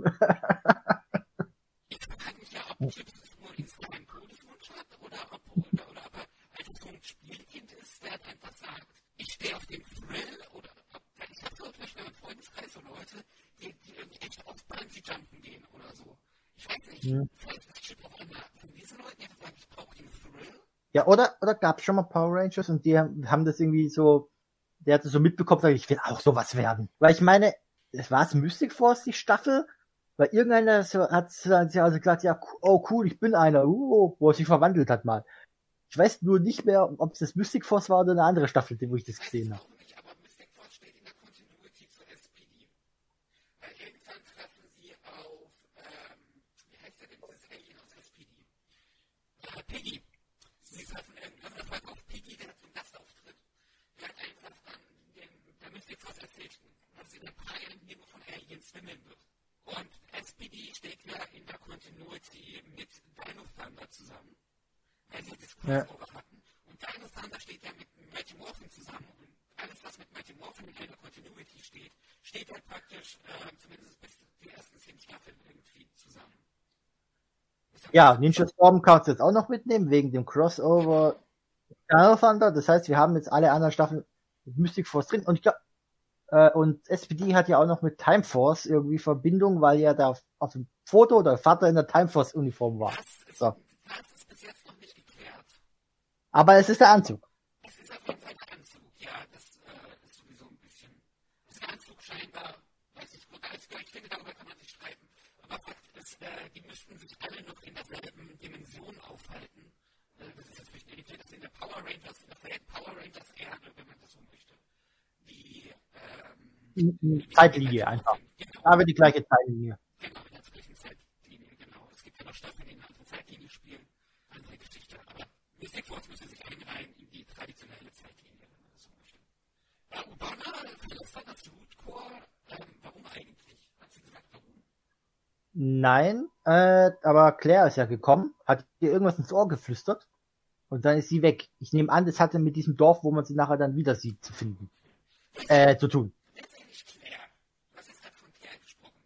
ich frage mich ja, ob Chip nur insgesamt einen Todeswunsch hat oder ob, oder, oder ob er einfach so ein Spielkind ist, der einfach sagt, ich stehe auf den Thrill oder ob, ich habe so zum Beispiel im Freundeskreis so Leute, die, die irgendwie echt auf Bungee-Jumpen gehen oder so. Ich weiß nicht, Mhm. vielleicht ist Chip auch einer von diesen Leuten, einfach sagen, ich brauche den Thrill. Ja, oder, oder gab es schon mal Power Rangers und die haben, das irgendwie so, der hat das so mitbekommen, sagt, ich will auch sowas werden. Weil ich meine, es war es Mystic Force, die Staffel, weil irgendeiner so, hat, sie also gesagt, ja, oh cool, ich bin einer, uh, wo er sich verwandelt hat mal. Ich weiß nur nicht mehr, ob es das Mystic Force war oder eine andere Staffel, die- wo ich das gesehen habe. Auch nicht, aber Mystic Force steht in der Continuity zur SPD. Weil irgendwann treffen sie auf, ähm, wie heißt der denn, dieses Alien aus SPD? Äh, Piggy. Sie treffen in irgendeiner Folge auf Piggy, der hat so einen Gastauftritt. Der hat einfach dann den, der Mystic Force erzählt, dass sie der Peil nirgendwo wimmeln wird. Und SPD steht ja in der Continuity mit Dino Thunder zusammen. Weil sie das Ja. Crossover hatten. Und Dino Thunder steht ja mit Mighty Morphin zusammen. Und alles, was mit Mighty Morphin in einer Continuity steht, steht ja praktisch, äh, zumindest bis die ersten zehn Staffeln irgendwie zusammen. Ja, Ninja Storm kannst du jetzt auch noch mitnehmen, wegen dem Crossover Dino Thunder. Das heißt, wir haben jetzt alle anderen Staffeln mit Mystic Force drin. Und ich glaube, äh, und SPD hat ja auch noch mit Time Force irgendwie Verbindung, weil ja da auf, dem Foto der Vater in der Time Force Uniform war. Das ist, So. das ist bis jetzt noch nicht geklärt. Aber es ist der Anzug. Es ist auf jeden Fall ein Anzug. Ja, das äh, ist sowieso ein bisschen. Das ein Anzug scheinbar, weiß ich gut, klar, ich finde, darüber kann man sich streiten. Aber Fakt ist, äh, die müssten sich alle noch in derselben Dimension aufhalten. Das ist natürlich irritiert, dass in der Power Rangers, in derselben Power Rangers Erde, wenn man das so möchte, die, Zeitlinie einfach. Genau, Aber die gleiche Zeitlinie. Nein, äh, aber Claire ist ja gekommen, hat ihr irgendwas ins Ohr geflüstert und dann ist sie weg. Ich nehme an, das hatte mit diesem Dorf, wo man sie nachher dann wieder sieht, zu finden. Äh, zu tun. Die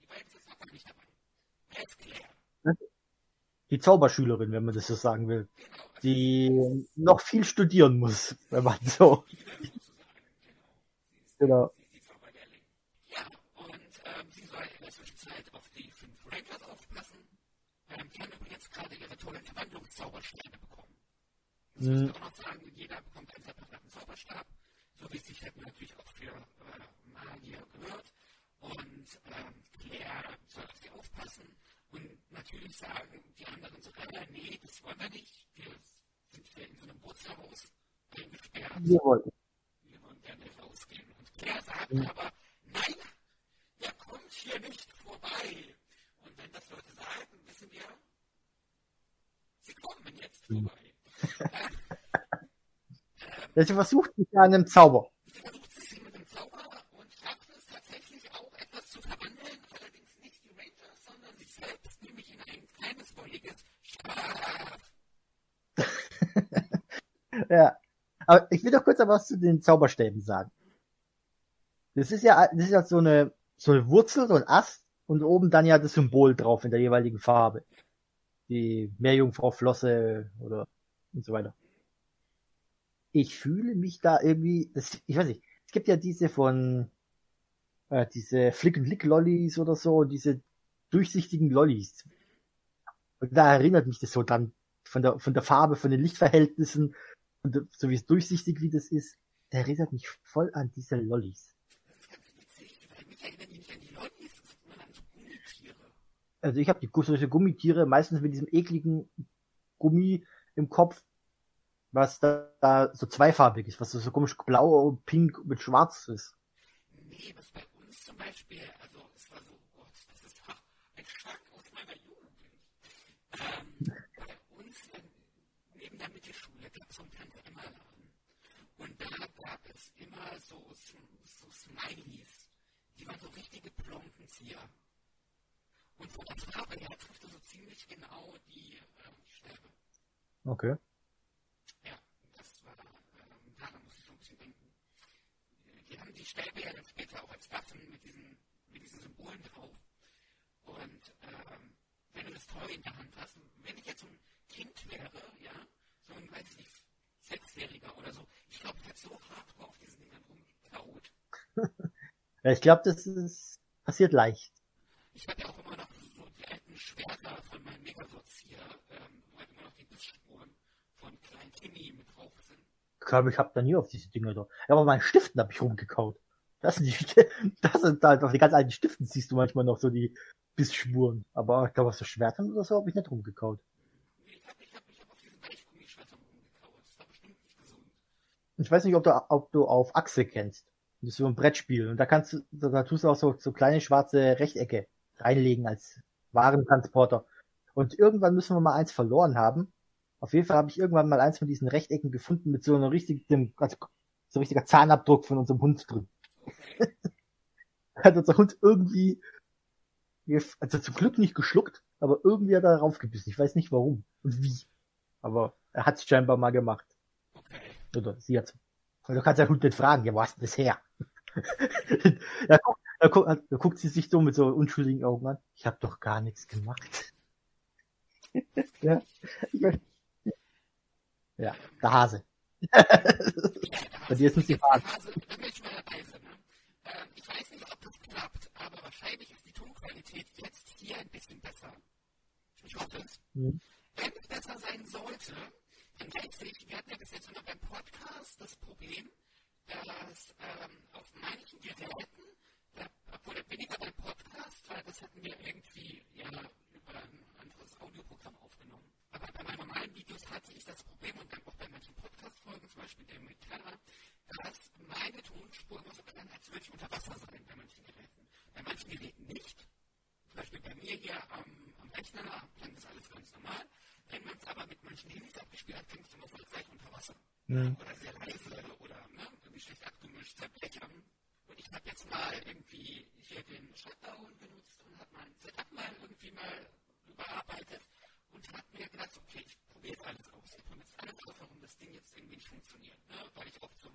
beiden sind noch gar nicht dabei. Wer ist Claire? Die Zauberschülerin, wenn man das so sagen will. Die noch viel studieren muss, wenn man so. Genau. Die Zauberlehrling. Ja, und sie soll in der Zwischenzeit auf die fünf Rangers aufpassen. Die haben übrigens gerade ihre tollen Verwandlungszauberstäbe bekommen. Das muss Mhm. ich auch noch sagen, jeder bekommt einen separaten Zauberstab, so wie es sich halt natürlich auch für äh, Magier gehört. Und ähm, Claire soll auf sie aufpassen und natürlich sagen die anderen so, äh, nee, das wollen wir nicht. Wir sind hier in so einem Bootshaus eingesperrt. Wir wollten. Wir wollen gerne rausgehen. Und Claire sagt aber, nein, ihr kommt hier nicht vorbei. Und wenn das Leute sagen, wissen wir, Sie kommen jetzt Hm. vorbei. Ja, sie versucht sich ja an einem Zauber. Ja. Aber ich will doch kurz was zu den Zauberstäben sagen. Das ist ja, das ist ja so eine, so eine Wurzel, so ein Ast und oben dann ja das Symbol drauf in der jeweiligen Farbe. Die Meerjungfrau Flosse oder und so weiter. Ich fühle mich da irgendwie, das, ich weiß nicht, es gibt ja diese von, äh, diese Flick and Lick Lollis oder so, und diese durchsichtigen Lollis. Und da erinnert mich das so dran, von der, von der Farbe, von den Lichtverhältnissen, und so wie es durchsichtig wie das ist, der erinnert mich voll an diese Lollis. Also ich habe die solche Gummitiere meistens mit diesem ekligen Gummi im Kopf, was da, da so zweifarbig ist, was so, so komisch blau und pink mit schwarz ist. Nee, was bei uns zum Beispiel, also es war so, oh Gott, das ist doch ein Schrank aus meiner Jugend. Ähm, bei uns in, neben der Mittelschule gab es so einen Tante Emma Laden. Und da gab es immer so, so Smileys. Die waren so richtige Plombenzieher. Und von der Farbe her trifft er so ziemlich genau die, ähm, die Stäbe. Okay. Ja, das war, ähm, daran muss ich so ein bisschen denken. Die haben die ja dann später auch als Waffen mit diesen, mit diesen Symbolen drauf. Und ähm, wenn du das Toy in der Hand hast, wenn ich jetzt so ein Kind wäre, ja, so ein, weiß ich nicht, Sechsjähriger oder so, ich glaube, ich hätte so hart auf diesen Dingern rumgekaut. Ja, ich glaube, das ist passiert leicht. Ich hatte auch immer noch so die alten Schwerter von meinem Megasortier, ähm, wo halt immer noch die Bissspuren von Klein Timmy mit drauf sind. Ich glaube, ich habe da nie auf diese Dinger da. Aber meinen Stiften habe ich rumgekaut. Das sind die, das sind halt auf die ganz alten Stiften siehst du manchmal noch so die Bissspuren. Aber ich glaube, auf so Schwertern oder so habe ich nicht rumgekaut. Ich weiß nicht, ob du, ob du auf Achse kennst. Das ist so ein Brettspiel. Und da kannst du, da, da tust du auch so, so kleine schwarze Rechtecke reinlegen als Warentransporter. Und irgendwann müssen wir mal eins verloren haben. Auf jeden Fall habe ich irgendwann mal eins von diesen Rechtecken gefunden mit so einer richtigen, also so richtiger Zahnabdruck von unserem Hund drin. hat unser Hund irgendwie, also zum Glück nicht geschluckt, aber irgendwie hat er darauf gebissen. Ich weiß nicht warum und wie. Aber er hat es scheinbar mal gemacht. Oder sie hat du kannst ja Hund nicht fragen, ja, wo hast du das her? da, guckt, da, guckt, da guckt sie sich so mit so unschuldigen Augen an. Ich habe doch gar nichts gemacht. ja. Ich ja, der Hase. Bei dir ist es die Frage. Also, sind, ich weiß nicht, ob das klappt, aber wahrscheinlich ist die Tonqualität jetzt hier ein bisschen besser. Ich hoffe es. Mhm. Wenn es besser sein sollte, dann weiß ich, wir hatten ja bis jetzt immer beim Podcast das Problem, dass ähm, auf manchen Geräten, da, obwohl weniger beim Podcast, weil das hatten wir irgendwie ja über ein anderes Audioprogramm aufgenommen. Aber bei meinen normalen Videos hatte ich das Problem und dann auch bei manchen Podcast-Folgen, zum Beispiel der mit Terra, dass meine Tonspur immer so klang, als würde ich unter Wasser sein bei manchen Geräten. Bei manchen Geräten nicht. Zum Beispiel bei mir hier am, am Rechner klang das alles ganz normal. Wenn man es aber mit manchen Handys abgespielt hat, klingt es immer voll gleich unter Wasser. Mhm. Oder sehr leise oder ne, irgendwie schlecht abgemischt, zerblechern. Und ich habe jetzt mal irgendwie hier den Shutdown benutzt und habe mein Setup mal irgendwie mal überarbeitet und habe mir gedacht, okay, ich probiere alles aus. Ich probiere jetzt alles aus, warum das Ding jetzt irgendwie nicht funktioniert. Ne? Weil ich auch zum,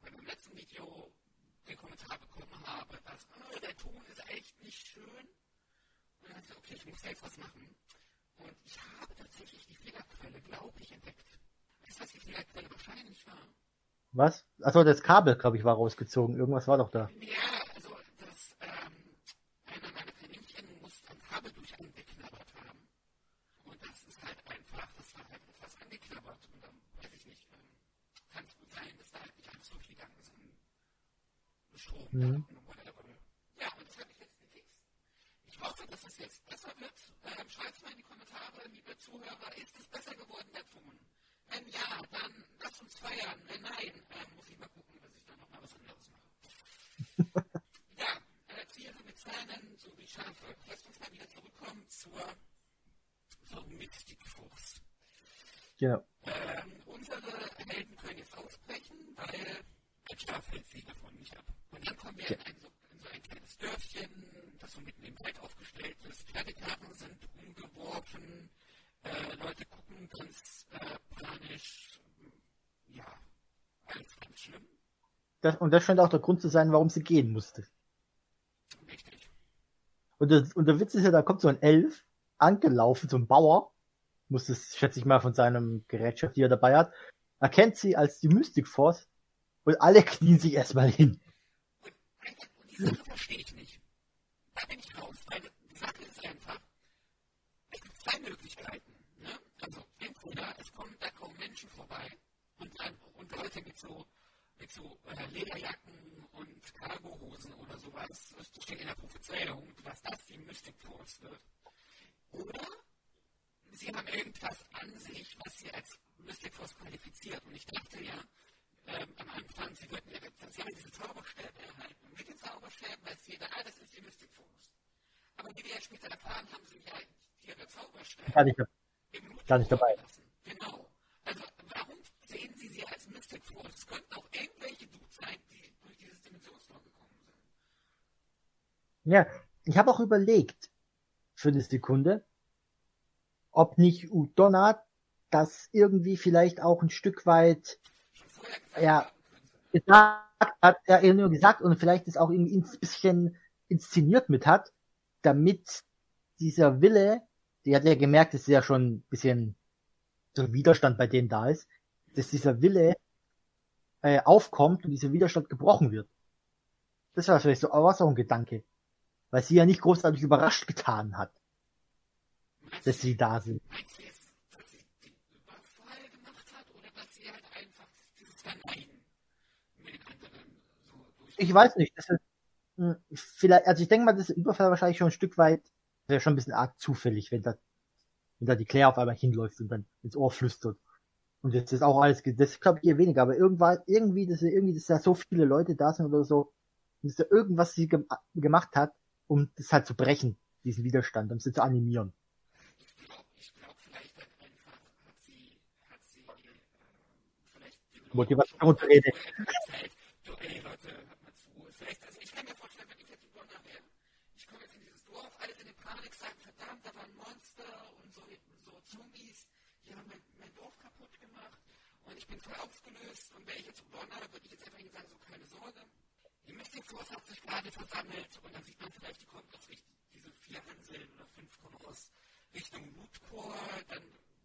bei meinem letzten Video den Kommentar bekommen habe, dass oh, der Ton ist echt nicht schön. Und dann dachte ich, okay, ich muss jetzt was machen. Und ich habe tatsächlich die Fehlerquelle, glaube ich, entdeckt. Weißt du, was die Fehlerquelle wahrscheinlich war? Was? Achso, das Kabel, glaube ich, war rausgezogen. Irgendwas war doch da. Ja, also das, ähm, einer meiner Kaninchen muss ein Kabel durch angeknabbert haben. Und das ist halt einfach, das war halt etwas angeknabbert. Und dann, weiß ich nicht, kann es gut sein, dass da halt nicht alles durchgegangen ist an Strom. Mhm. oder whatever. Ja, und das habe ich jetzt gefixt. Ich hoffe, dass es jetzt besser wird. Ähm, Schreibt mal in die Kommentare, liebe Zuhörer, ist es besser geworden, der Ton? Wenn ja, dann lasst uns feiern. Wenn nein, ähm, muss ich mal gucken, dass ich dann nochmal was anderes mache. ja, äh, Tiere mit Zähnen, so wie Schafe. Lasst uns mal wieder zurückkommen zur, zur Mystikfuchs. Genau. Ähm, unsere Helden können jetzt ausbrechen, weil ein Stab hält sie davon nicht ab. Und dann kommen wir in, ein, so, in so ein kleines Dörfchen, das so mitten im Wald aufgestellt ist. Pferdekarren sind umgeworfen, äh, Leute gucken ganz äh, panisch. Ja, alles ganz schlimm. Das, und das scheint auch der Grund zu sein, warum sie gehen musste. Richtig. Und, das, und der Witz ist ja, da kommt so ein Elf angelaufen, so ein Bauer, muss es, schätze ich mal, von seinem Gerätschaft, die er dabei hat, erkennt sie als die Mystic Force und alle knien sich erstmal hin. Und die Sache verstehe ich nicht. Da bin ich raus, weil die Sache ist einfach, es gibt zwei Möglichkeiten. Ne? Also entweder es kommen da kaum Menschen vorbei und, und Leute mit so, mit so äh, Lederjacken und Cargohosen oder sowas, das steht in der Prophezeiung, dass das die Mystic Force wird. Oder sie haben irgendwas an sich, was sie als Mystic Force qualifiziert. Und ich dachte ja, ähm, am Anfang, sie würden ja, sie haben diese Zauberstäbe erhalten. Und mit den Zauberstäben weiß jeder, ah, das ist die Mystic Force. Aber wie wir ja später erfahren, haben sie ja ihre Zauberstäbe Gar nicht, gar nicht dabei. lassen. Genau. Also, warum sehen sie sie als Mystic Force? Es könnten auch irgendwelche Dudes sein, die durch dieses Dimensionstor gekommen sind. Ja, ich habe auch überlegt für eine Sekunde, ob nicht Udonna das irgendwie vielleicht auch ein Stück weit ja, gesagt hat, er nur gesagt und vielleicht ist auch irgendwie ein bisschen inszeniert mit hat, damit dieser Wille, die hat ja gemerkt, dass ja schon ein bisschen so Widerstand bei denen da ist, dass dieser Wille äh, aufkommt und dieser Widerstand gebrochen wird. Das war vielleicht so, aber was auch ein Gedanke. Weil sie ja nicht großartig überrascht getan hat, dass sie da sind. Ich weiß nicht, das ist, mh, vielleicht, also ich denke mal, das ist Überfall wahrscheinlich schon ein Stück weit, wäre schon ein bisschen arg zufällig, wenn da, wenn da die Claire auf einmal hinläuft und dann ins Ohr flüstert. Und jetzt ist auch alles, das glaube ich eher weniger, aber irgendwann, irgendwie, dass irgendwie, dass da so viele Leute da sind oder so, dass da irgendwas sie gem gemacht hat, um das halt zu brechen, diesen Widerstand, um sie zu animieren. Äh, Motivationsrede. also ich bin voll aufgelöst und wäre ich jetzt Übernah, würde ich jetzt einfach sagen, so keine Sorge. Force hat sich gerade versammelt und dann sieht man vielleicht, die kommt aus diese vier Inseln oder fünf kommen aus Richtung Rootcore, dann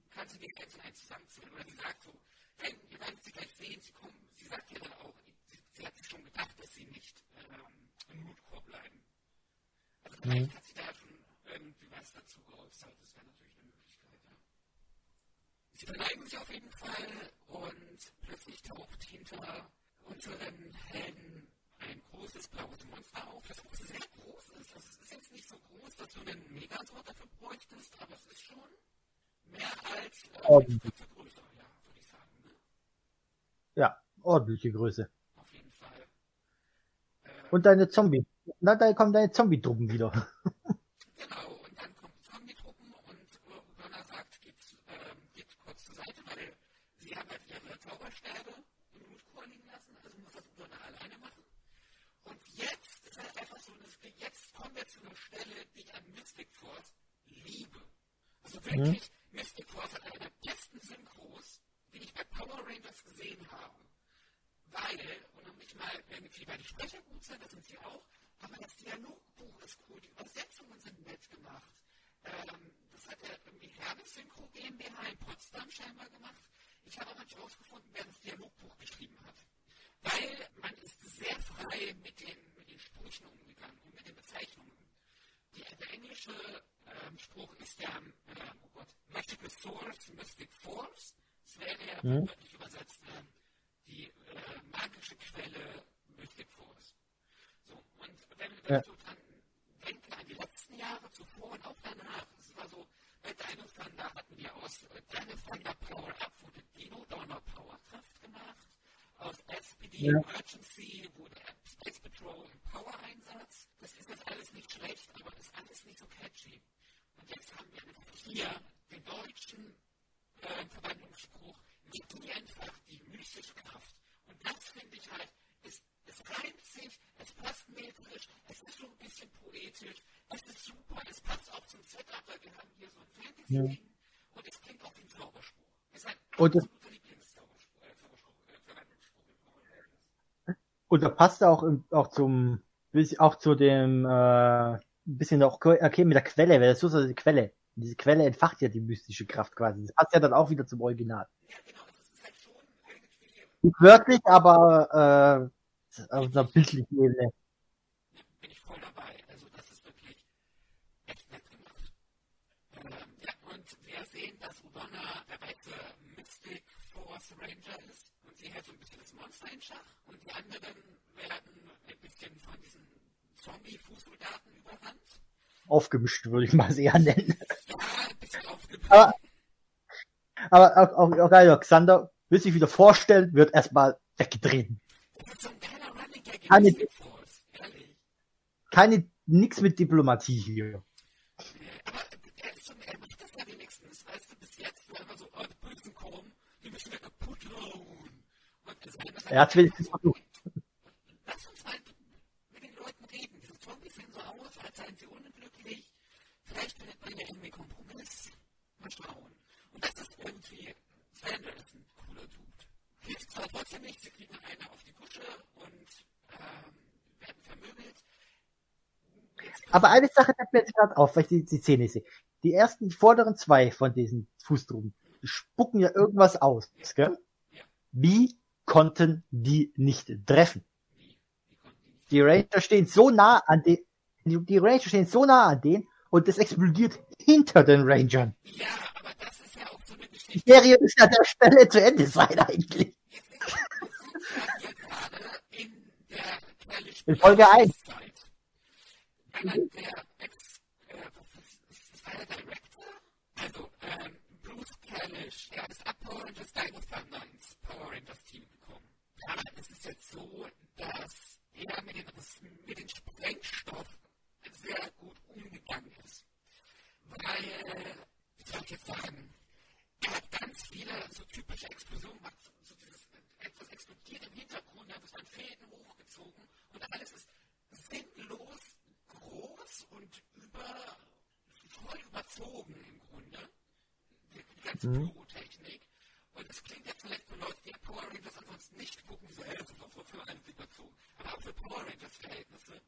kannst du die eins und eins zusammenzählen. Oder sie sagt so, wenn, ihr werdet sie gleich sehen, sie kommen, sie sagt ja dann auch, sie, sie hat sich schon gedacht, dass sie nicht ähm, im Rootcore bleiben. Also vielleicht hat sie da schon irgendwie was dazu geäußert, das wäre natürlich eine Möglichkeit, ja. Sie verneigen sich auf jeden Fall und plötzlich taucht hinter unseren Helden ein großes blaues Monster auf, das auch sehr groß ist. Es ist jetzt nicht so groß, dass du einen Megasort dafür bräuchtest, aber es ist schon mehr als äh, Ordentlich. größer, ja, würde ich sagen. Ne? Ja, ordentliche Größe. Auf jeden Fall. Und deine Zombie. Na, da kommen deine Zombie-Truppen wieder. Genau, und dann kommen Zombie-Truppen und Urana sagt, geht, ähm, geht kurz zur Seite, weil sie haben halt ihre Zauberstäbe im Blutchor liegen lassen, also muss das Urana alleine machen. Und jetzt ist halt einfach so, dass wir, einer Stelle, die ich an Mystic Force liebe. Also wirklich, Mystic Force hat eine der besten Synchros, die ich bei Power Rangers gesehen habe. Weil, und noch nicht mal irgendwie, weil die Sprecher gut sind, das sind sie auch, aber das Dialogbuch ist cool, die Übersetzungen sind nett gemacht. Ähm, das hat ja irgendwie Hermes Synchro GmbH in Potsdam scheinbar gemacht. Ich habe aber nicht rausgefunden, wer das Dialogbuch geschrieben hat. Weil man ist sehr frei mit den, mit den Sprüchen umgegangen und mit den Bezeichnungen. Die, der englische ähm, Spruch ist ja, ähm, oh Gott, Magical Source, Mystic Force. Das wäre ja Mhm. wörtlich übersetzt ähm, die äh, magische Quelle Mystic Force. So, und wenn wir Ja. so dran denken an die letzten Jahre zuvor und auch danach, es war so, bei Dino Thunder hatten wir aus äh, Dino Thunder Power Up wurde Dino Donner Power Kraft gemacht. Aus SPD Ja. Emergency wurde Space Patrol im Power Einsatz. Das ist jetzt alles nicht schlecht, aber ist alles nicht so catchy. Und jetzt haben wir einfach hier den deutschen äh, Verwandlungsspruch einfach die mystische Kraft. Und das finde ich halt, es, es reimt sich, es passt metrisch, es ist so ein bisschen poetisch, es ist super, es passt auch zum Setup, weil wir haben hier so ein Fantasy-Ding Ja. und es klingt auch ein Zauberspruch. Es ist ein Und das- absoluter Lieblingszauberspruch, äh, Zauberspruch, äh, Verwandlungsspruch in Power Rangers. Und da passt auch, auch zum, auch zu dem, äh, bisschen auch, okay, mit der Quelle, weil das ist so die Quelle. Diese Quelle entfacht ja die mystische Kraft quasi. Das passt ja dann auch wieder zum Original. Nicht wörtlich, aber, äh, auf einer bildlichen Ebene. bin voll dabei. Also das ist wirklich ja, und wir sehen, dass Udonna der weiße Mystic Force Ranger ist sie hält so ein bisschen das Monster in Schach und die anderen werden ein bisschen von diesen Zombie-Fußsoldaten überrannt. Aufgemischt, würde ich mal eher nennen. Ja, ein bisschen aufgemischt. Aber, aber auch, auch, auch geil, Xander will sich wieder vorstellen, wird erstmal weggetreten. Das ist so ein geiler Running Gag in Keine, keine, nix mit Diplomatie hier. Kusche und ähm, werden vermöbelt. Aber eine Sache fällt mir jetzt gerade auf, weil ich die, die Szene sehe. Die ersten vorderen zwei von diesen Fußtruppen, die spucken ja irgendwas aus, gell? Wie konnten die nicht treffen? Die Ranger stehen so nah an den, die, Ranger stehen so nah an denen und das explodiert hinter den Rangern. Die Serie ist an der Stelle zu Ende sein eigentlich. in Folge 1. Einer der Ex, äh, was ist der Director? Also, ähm, Bruce Kalish, der ist ab Power Rangers Dino Thunder ins Power Rangers Team gekommen. Ja, es ist jetzt so, dass er mit, den, mit dem Sprengstoff sehr gut umgegangen ist. Weil, wie soll ich jetzt sagen, er hat ganz viele so typische Explosionen gemacht, so, so dieses etwas explodiert im Hintergrund, da wird dann Fäden hochgezogen und alles ist sinnlos groß und über, voll überzogen im Grunde. Die, die ganze Mhm. Pyrotechnik. Und es klingt jetzt vielleicht für Leute, die Power Rangers ansonsten nicht gucken, die so, hey, das ist doch so für alles überzogen. Aber auch für Power Rangers Verhältnisse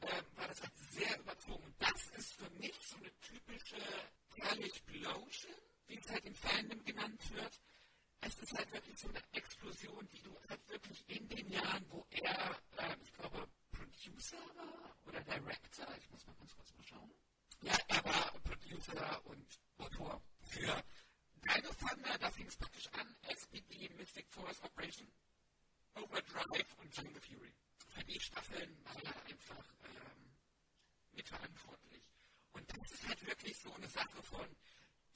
ähm, war das halt sehr überzogen. Und das ist für mich so eine typische Explosion, wie es halt im Fandom genannt wird. Es ist halt wirklich so eine Explosion, die du halt wirklich in den Jahren, wo er, ähm, ich glaube, Producer war oder Director, ich muss mal ganz kurz mal schauen. Ja, er war Producer und Autor für Dino Thunder, da fing es praktisch an, SPD, Mystic Force Operation, Overdrive und Jungle Fury. Für die Staffeln war er einfach ähm, mitverantwortlich. Und das ist halt wirklich so eine Sache von,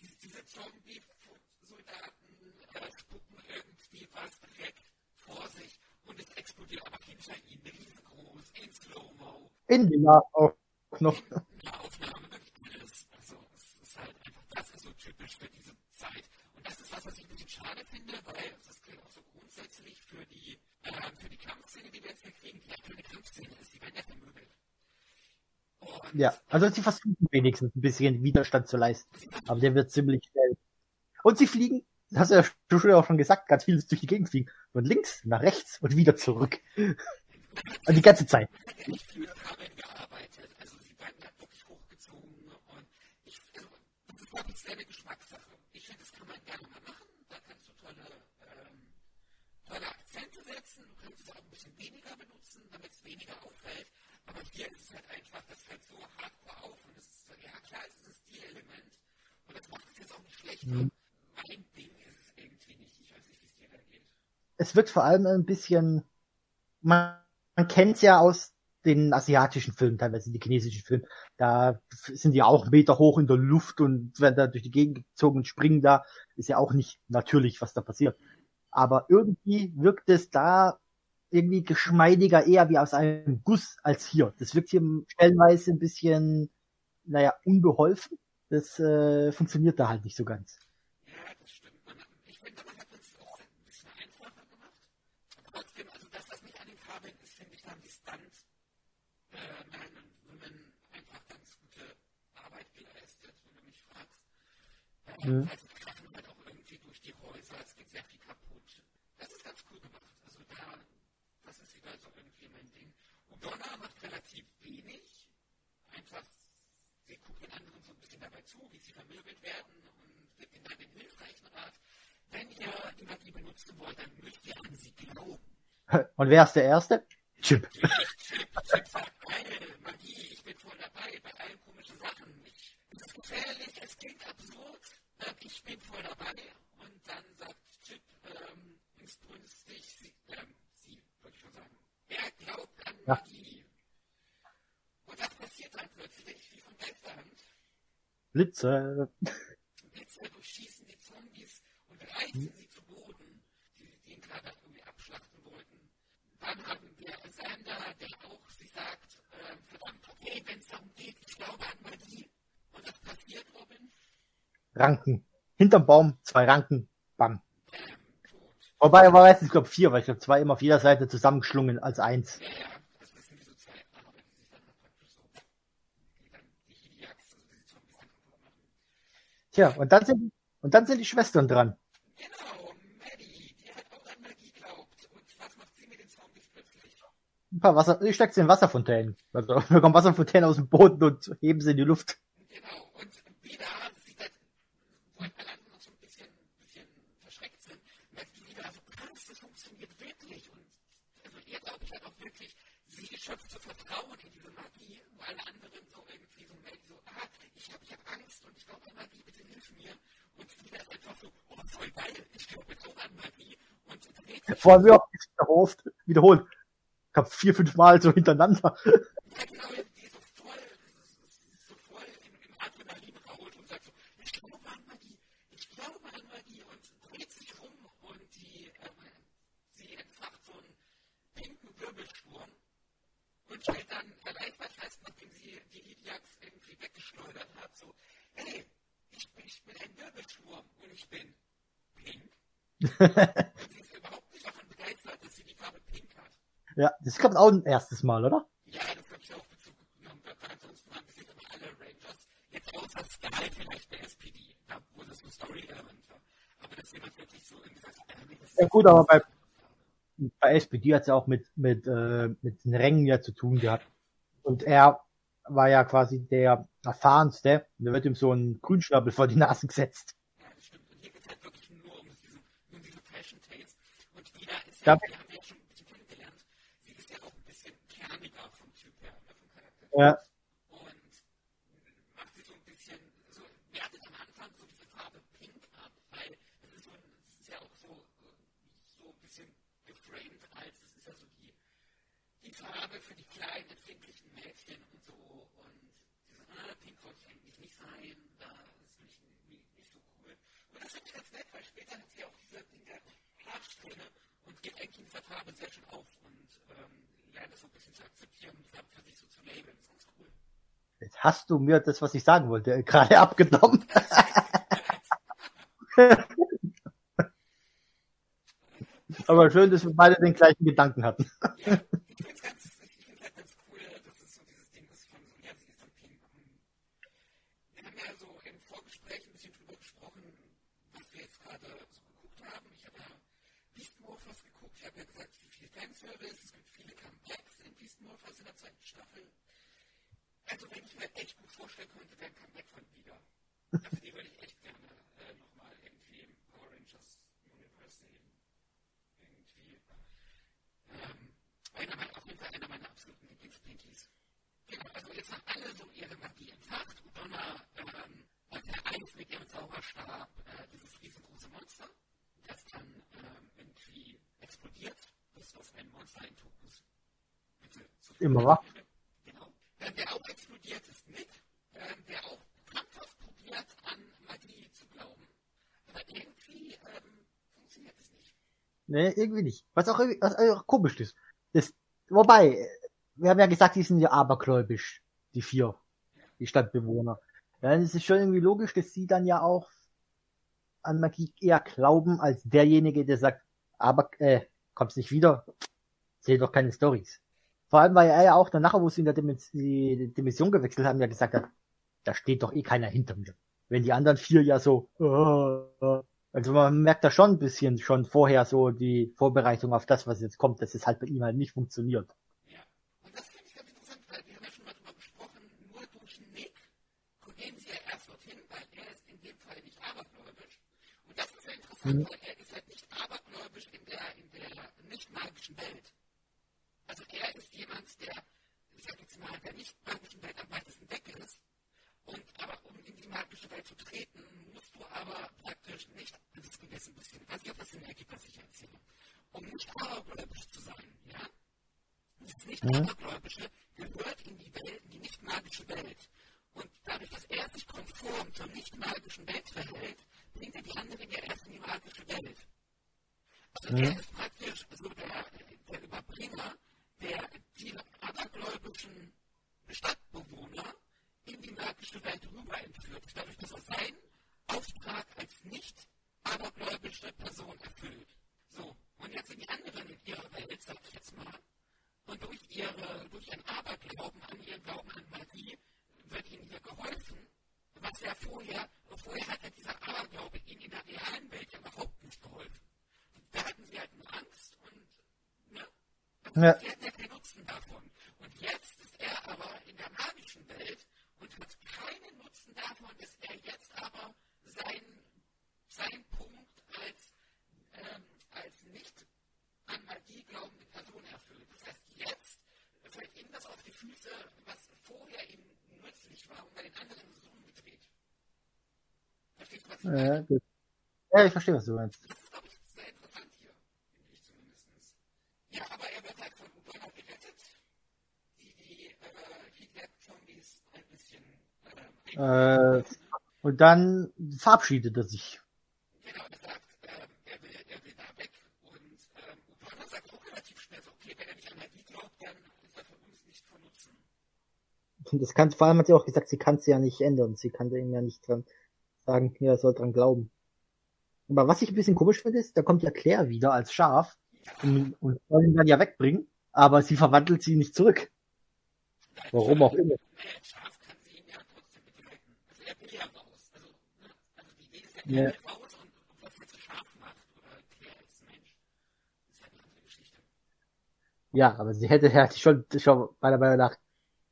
diese, diese Zombie-Soldaten äh, spucken irgendwie was direkt vor sich und es explodiert aber hinter ihnen riesengroß in Slow-Mo. In die Nacht auch noch. Eine Aufnahme wirklich alles. Also es ist halt einfach, das ist so typisch für diese Zeit. Und das ist was, was ich ein bisschen schade finde, weil das gilt auch so grundsätzlich für die, äh, für die Kampfszene, die wir jetzt hier kriegen, die ja keine Kampfszene ist, die werden ja vermöbelt. Und Ja, also sie versuchen wenigstens ein bisschen Widerstand zu leisten. Aber der wird ziemlich schnell. Und sie fliegen, das hast du ja schon auch schon gesagt, ganz vieles durch die Gegend fliegen. Von links nach rechts und wieder zurück. Und die ganze Zeit. daran gearbeitet. Also ich, also, das ist glaube ich sehr eine Geschmackssache. Ich finde, das kann man gerne mal machen. Tolle, ähm, tolle Akzente setzen. Du kannst es auch ein bisschen weniger benutzen, damit es weniger auffällt. Aber hier ist es halt einfach, das fällt so hardcore auf und es ist, ja klar, es ist ein Stilelement. Und das macht es jetzt auch nicht schlechter. Mhm. Mein Ding ist es irgendwie nicht. Ich weiß nicht, wie es dir da geht. Es wirkt vor allem ein bisschen, man, man kennt es ja aus den asiatischen Filmen, teilweise die chinesischen Filme. Da sind die auch Meter hoch in der Luft und werden da durch die Gegend gezogen und springen da. Ist ja auch nicht natürlich, was da passiert. Aber irgendwie wirkt es da irgendwie geschmeidiger eher wie aus einem Guss als hier. Das wirkt hier stellenweise ein bisschen, naja, unbeholfen. Das äh, funktioniert da halt nicht so ganz. Ja, das stimmt. Man, ich finde, man hat es auch Mhm. Also auch irgendwie durch die Häuser, es geht sehr viel kaputt. Das ist ganz cool gemacht. Also da, das ist wieder so irgendwie mein Ding. Udonna macht relativ wenig. Einfach, sie guckt den anderen so ein bisschen dabei zu, wie sie vermöbelt werden und gibt ihnen dann den hilfreichen Rat. Wenn ihr die Magie benutzen wollt, dann müsst ihr an sie glauben. Und wer ist der Erste? Chip. ich bin voll dabei. Und dann sagt Chip ähm, inbrünstig, sie, ähm, sie, würde ich schon sagen, er glaubt an ja. Magie. Und das passiert dann plötzlich, wie von Geisterhand. Blitze. Blitze durchschießen die Zombies und reißen hm. sie zu Boden, die, die ihn gerade irgendwie abschlachten wollten. Dann haben wir Sander, der auch, sie sagt, äh, verdammt, okay, wenn es darum geht, ich glaube an Magie. Und das passiert, Robin. Ranken hinterm Baum, zwei Ranken, bam. Wobei er war jetzt, ich glaube, vier, weil ich glaube, zwei immer auf jeder Seite zusammengeschlungen als eins. Tja, und dann sind, und dann sind die Schwestern dran. Ein paar Wasser, ich stecke sie in Wasserfontänen. Also, wir kommen Wasserfontänen aus dem Boden und heben sie in die Luft. Genau, und wieder schöpft so Vertrauen in diese Magie, wo alle anderen so irgendwie so merken, so, ah, ich habe ich Angst und ich glaube an Magie, bitte hilf mir. Und Frieda ist einfach so, oh, voll geil, ich glaube jetzt auch an Magie. Und dreht sich. Vor allem, wie oft wiederholt, wiederholt. Ich habe vier, fünf Mal so hintereinander. Ja, genau, die so voll, so voll im, im Adrenalin raut und sagt so, ich glaube an Magie, ich glaube an Magie und dreht sich rum und die, ähm, sie entfacht so einen pinken Wirbelsturm und stellt dann erleichtert fest, nachdem sie die Iliax irgendwie weggeschleudert hat, so, hey, ich ich bin ein Wirbelsturm und ich bin pink. und sie ist überhaupt nicht davon begeistert, dass sie die Farbe pink hat. Ja, das kommt auch ein erstes Mal, oder? Ja, das habe ich auch Bezug genommen. Ansonsten haben bis jetzt immer alle Rangers, jetzt außer Sky vielleicht der SPD, da wo das so story-relevant war. Aber dass jemand wirklich so äh, das Ja gut, aber bei bei SPD hat es ja auch mit, mit, äh, mit den Rängen ja zu tun gehabt. Und er war ja quasi der erfahrenste. Und da wird ihm so ein Grünschnabel vor die Nase gesetzt. Ja, das stimmt. Und hier geht es halt wirklich nur um diese, um diese Fashion Taste. Und Ida ist ja, wir haben ja schon ein bisschen kennengelernt, sie ist ja auch ein bisschen kerniger vom Typ her, ne, vom Charakter. Ja. Farbe für die kleinen, empfindlichen Mädchen und so. Und sie so, ah, pink soll ich eigentlich nicht sein, das finde ich nicht, nicht so cool. Und das finde ich ganz nett, weil später hat sie auch diese Dinge Haarsträhne und geht eigentlich in dieser Farbe sehr schön auf und ähm, lernt das so ein bisschen zu akzeptieren und für sich so zu labeln. Das ist ganz cool. Jetzt hast du mir das, was ich sagen wollte, gerade abgenommen. Aber schön, dass wir beide den gleichen Gedanken hatten. Ja. Also wenn ich mir echt gut vorstellen könnte, wäre ein Comeback von wieder. Also die würde ich echt gerne nochmal irgendwie im Power Rangers sehen. Irgendwie. Ähm, einer meiner, absoluten Lieblingspinkies. Genau, also jetzt haben alle so ihre Magie entfacht. Udonna ähm, hat ja eins mit ihrem Zauberstab dieses riesengroße Monster, das dann irgendwie explodiert, bis auf ein Monster ein Tokus. Immer wahr? der auch explodiert ist mit, ähm, der auch krampfhaft probiert, an Magie zu glauben. Aber irgendwie ähm, funktioniert es nicht. Nee, irgendwie nicht. Was auch, was auch komisch ist. Das, wobei, wir haben ja gesagt, die sind ja abergläubisch, die vier, die Stadtbewohner. Ja, dann ist es schon irgendwie logisch, dass sie dann ja auch an Magie eher glauben, als derjenige, der sagt, aber, äh, kommt's nicht wieder, sehe doch keine Stories. Vor allem, weil er ja auch danach, wo sie in der Dimension, gewechselt haben, ja gesagt hat, da steht doch eh keiner hinter mir. Wenn die anderen vier ja so, äh, also man merkt da schon ein bisschen schon vorher so die Vorbereitung auf das, was jetzt kommt, dass es halt bei ihm halt nicht funktioniert. Ja. Und das finde ich ganz interessant, weil wir haben ja schon mal darüber gesprochen, nur durch Nick gehen sie ja erst dorthin, weil er ist in dem Fall nicht abergläubisch. Und das ist ja interessant, Mhm. weil er ist halt nicht abergläubisch in der, in der nicht magischen Welt. Also er ist jemand, der, ich sag jetzt mal, der nicht magischen Welt am weitesten weg ist. Und aber um in die magische Welt zu treten, musst du aber praktisch nicht, das jetzt ein bisschen, weiß nicht, ob das Sinn ergibt, was ich erzähle, um nicht abergläubisch zu sein, ja? Das nicht Mhm. abergläubische gehört in die Welt, in die nicht magische Welt. Und dadurch, dass er sich konform zur nicht magischen Welt verhält, bringt er die anderen ja erst in die magische Welt. Also Mhm. er ist praktisch so der, der Überbringer, der die abergläubischen Stadtbewohner in die magische Welt rüber entführt, dadurch, dass er seinen Auftrag als nicht abergläubische Person erfüllt. So, und jetzt sind die anderen in ihrer Welt, sag ich jetzt mal, und durch ihre, durch ihren Aberglauben an ihren Glauben an Magie wird ihnen hier geholfen, was ja vorher, vorher hat ja dieser Aberglaube ihnen in der realen Welt ja überhaupt nicht geholfen. Da hatten sie halt nur Angst und, ne? Ja. Sie hatten ja keinen Nutzen davon. Und jetzt ist er aber in der magischen Welt und hat keinen Nutzen davon, dass er jetzt aber seinen, seinen Punkt als, ähm, als nicht an Magie glaubende Person erfüllt. Das heißt, jetzt fällt ihm das auf die Füße, was vorher ihm nützlich war und bei den anderen ist es umgedreht. Verstehst du, was ich meine? Ja, ja, ich verstehe, was du meinst. Das ist, glaube ich, sehr interessant hier, finde ich zumindest. Ja, aber er wird halt von Ubana gerettet, die die äh, Hitler-Zombies ein bisschen äh, Äh, und dann verabschiedet er sich. Genau, er sagt, ähm, er, will, er will da weg. Und ähm, Ubana sagt auch relativ schnell so, okay, wenn er nicht an Magie glaubt, dann ist er für uns nicht von Nutzen. Und das kann, vor allem hat sie auch gesagt, sie kann es ja nicht ändern. Sie kann da ihm ja nicht dran sagen, ja, er soll dran glauben. Aber was ich ein bisschen komisch finde, ist, da kommt ja Claire wieder als Schaf und, und soll ihn dann ja wegbringen, aber sie verwandelt sie nicht zurück. Warum auch immer. Ja trotzdem begleiten. Also er will ja raus. Also, ne? also die Idee ist ja, er will raus und ob das jetzt Schaf macht oder Claire als Mensch, ist ja eine andere Geschichte. Ja, aber sie hätte ja schon, schon meiner Meinung nach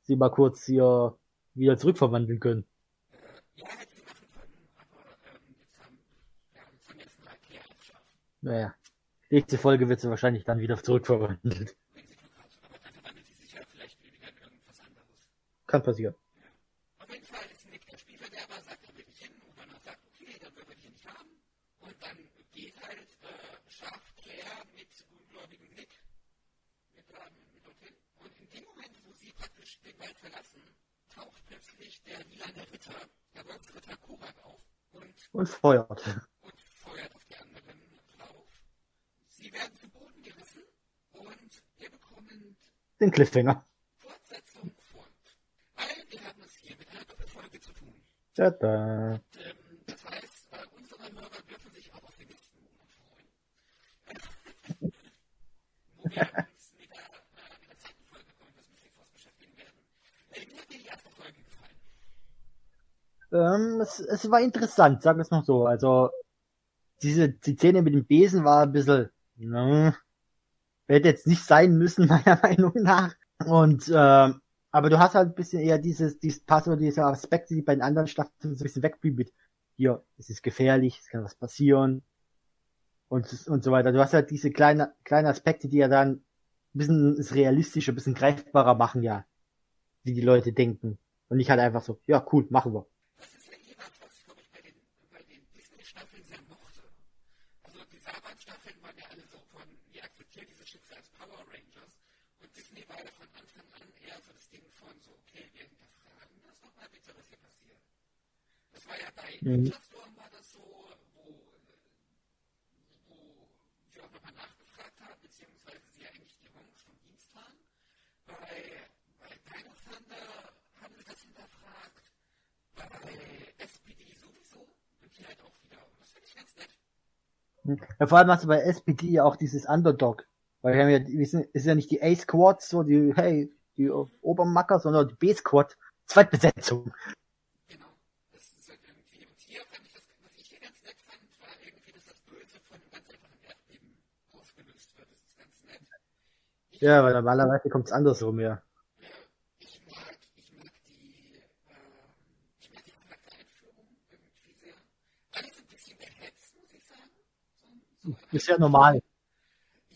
sie mal kurz hier wieder zurückverwandeln können. Ja, hätte sie machen können, aber ähm, jetzt haben, ja, jetzt haben wir jetzt mal als Schaf. Naja. Nächste Folge wird sie wahrscheinlich dann wieder zurückverwandelt. wenn sie Glück hat. Aber dann verwandelt sie sich ja vielleicht wieder in irgendwas anderes. Kann passieren. Auf jeden Fall ist Nick der Spielverderber, sagt, er will dich hin. Und dann sagt, okay, dann will wir dich hier nicht haben. Und dann geht halt äh, Schaf Claire mit ungläubigen Nick mit, ähm, mit dorthin. Und in dem Moment, wo sie praktisch den Wald verlassen, taucht plötzlich der lilane Ritter, der Wolfsritter Korak auf und, feuert. und feuert auf die anderen drauf. Sie werden zu Boden gerissen und wir bekommen Den Cliffhanger. Fortsetzung folgt. Weil wir haben es hier mit einer Doppelfolge zu tun. Tada. Ähm, das heißt, äh, unsere Hörer dürfen sich auch auf den nächsten Monat freuen. Wo wir uns mit der, äh, mit der zweiten Folge von das Mystic Force beschäftigen werden. Äh, wie hat dir die erste Folge gefallen? Ähm, es, es war interessant, sagen wir es mal so. Also, diese, die Szene mit dem Besen war ein bisschen, ne, hätte jetzt nicht sein müssen, meiner Meinung nach. Und, ähm, aber du hast halt ein bisschen eher dieses, dieses Pass oder diese Aspekte, die bei den anderen Staffeln so ein bisschen wegblieben mit, hier, es ist gefährlich, es kann was passieren. Und, und so weiter. Du hast halt diese kleinen, kleinen Aspekte, die ja dann ein bisschen das Realistische, ein bisschen greifbarer machen, ja. Wie die Leute denken. Und nicht halt einfach so, ja, cool, machen wir. Das ist ja eh was, was ich, glaube ich, bei den, bei den Disney-Staffeln sehr mochte. Also die Saban-Staffeln waren ja alle so von, akzeptieren dieses Schicksal als Power Rangers. Und Disney war ja von Anfang an eher so das Ding von so, okay, wir hinterfragen das nochmal bitte, was hier passiert. Das war ja bei Mhm. War das so, wo, wo wir auch nochmal nachgefragt haben, beziehungsweise sie ja eigentlich die Honks vom Dienst waren. Bei, bei Dino Thunder haben sie das hinterfragt. Bei SPD sowieso. Und hier halt auch wieder. Und das finde ich ganz nett. Hm. Ja, vor allem hast du bei SPD ja auch dieses Underdog. Weil wir haben ja, wir sind, ist ja nicht die A-Squad, so die, hey, die Obermacker, sondern die B-Squad. Zweitbesetzung. Ja, weil normalerweise kommt es andersrum, ja. Ist ja normal.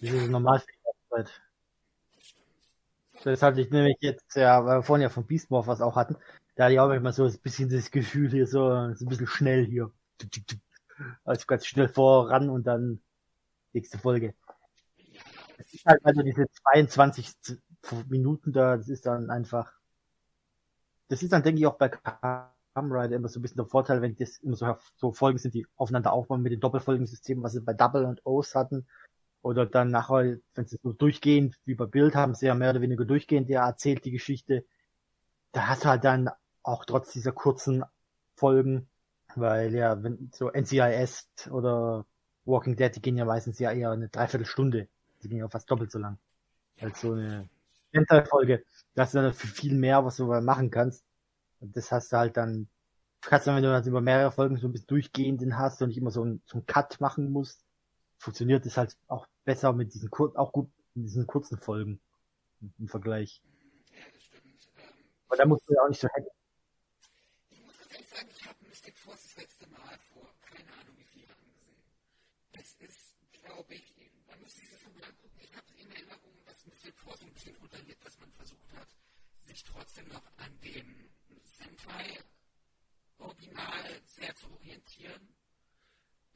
Das ist normal für die. Das hatte ich nämlich jetzt, ja, weil wir vorhin ja von Beast Morphers auch hatten, da hatte ich auch manchmal so ein bisschen das Gefühl hier, so, so ein bisschen schnell hier. Also ganz schnell voran und dann nächste Folge. Es ist halt also diese 22 Minuten da, das ist dann einfach, das ist dann denke ich auch bei Kamen Rider immer so ein bisschen der Vorteil, wenn das immer so, so Folgen sind, die aufeinander aufbauen mit den Doppelfolgensystemen, was sie bei Double und O's hatten. Oder dann nachher, wenn sie so durchgehend, wie bei Bild haben sie ja mehr oder weniger durchgehend ja erzählt die Geschichte. Da hast du halt dann auch trotz dieser kurzen Folgen, weil ja, wenn so NCIS oder Walking Dead, die gehen ja meistens ja eher eine Dreiviertelstunde. Die gehen ja fast doppelt so lang. Als so eine Folge. Da hast du dann viel mehr, was du machen kannst. Das hast du halt dann, kannst du wenn du das über mehrere Folgen so ein bisschen durchgehenden hast und nicht immer so einen, so einen Cut machen musst, funktioniert das halt auch besser mit diesen kur auch gut mit diesen kurzen Folgen im Vergleich. Aber da musst du ja auch nicht so hacken. ich muss ganz ehrlich sagen, ich habe Mystic Force das letzte Mal vor keine Ahnung wie vielen Jahren gesehen. Es ist, glaube ich, man muss diese Film angucken. Ich habe in Erinnerung, dass Mystic Force ein bisschen unterliert, dass man versucht hat, sich trotzdem noch an dem Sentai-Original sehr zu orientieren.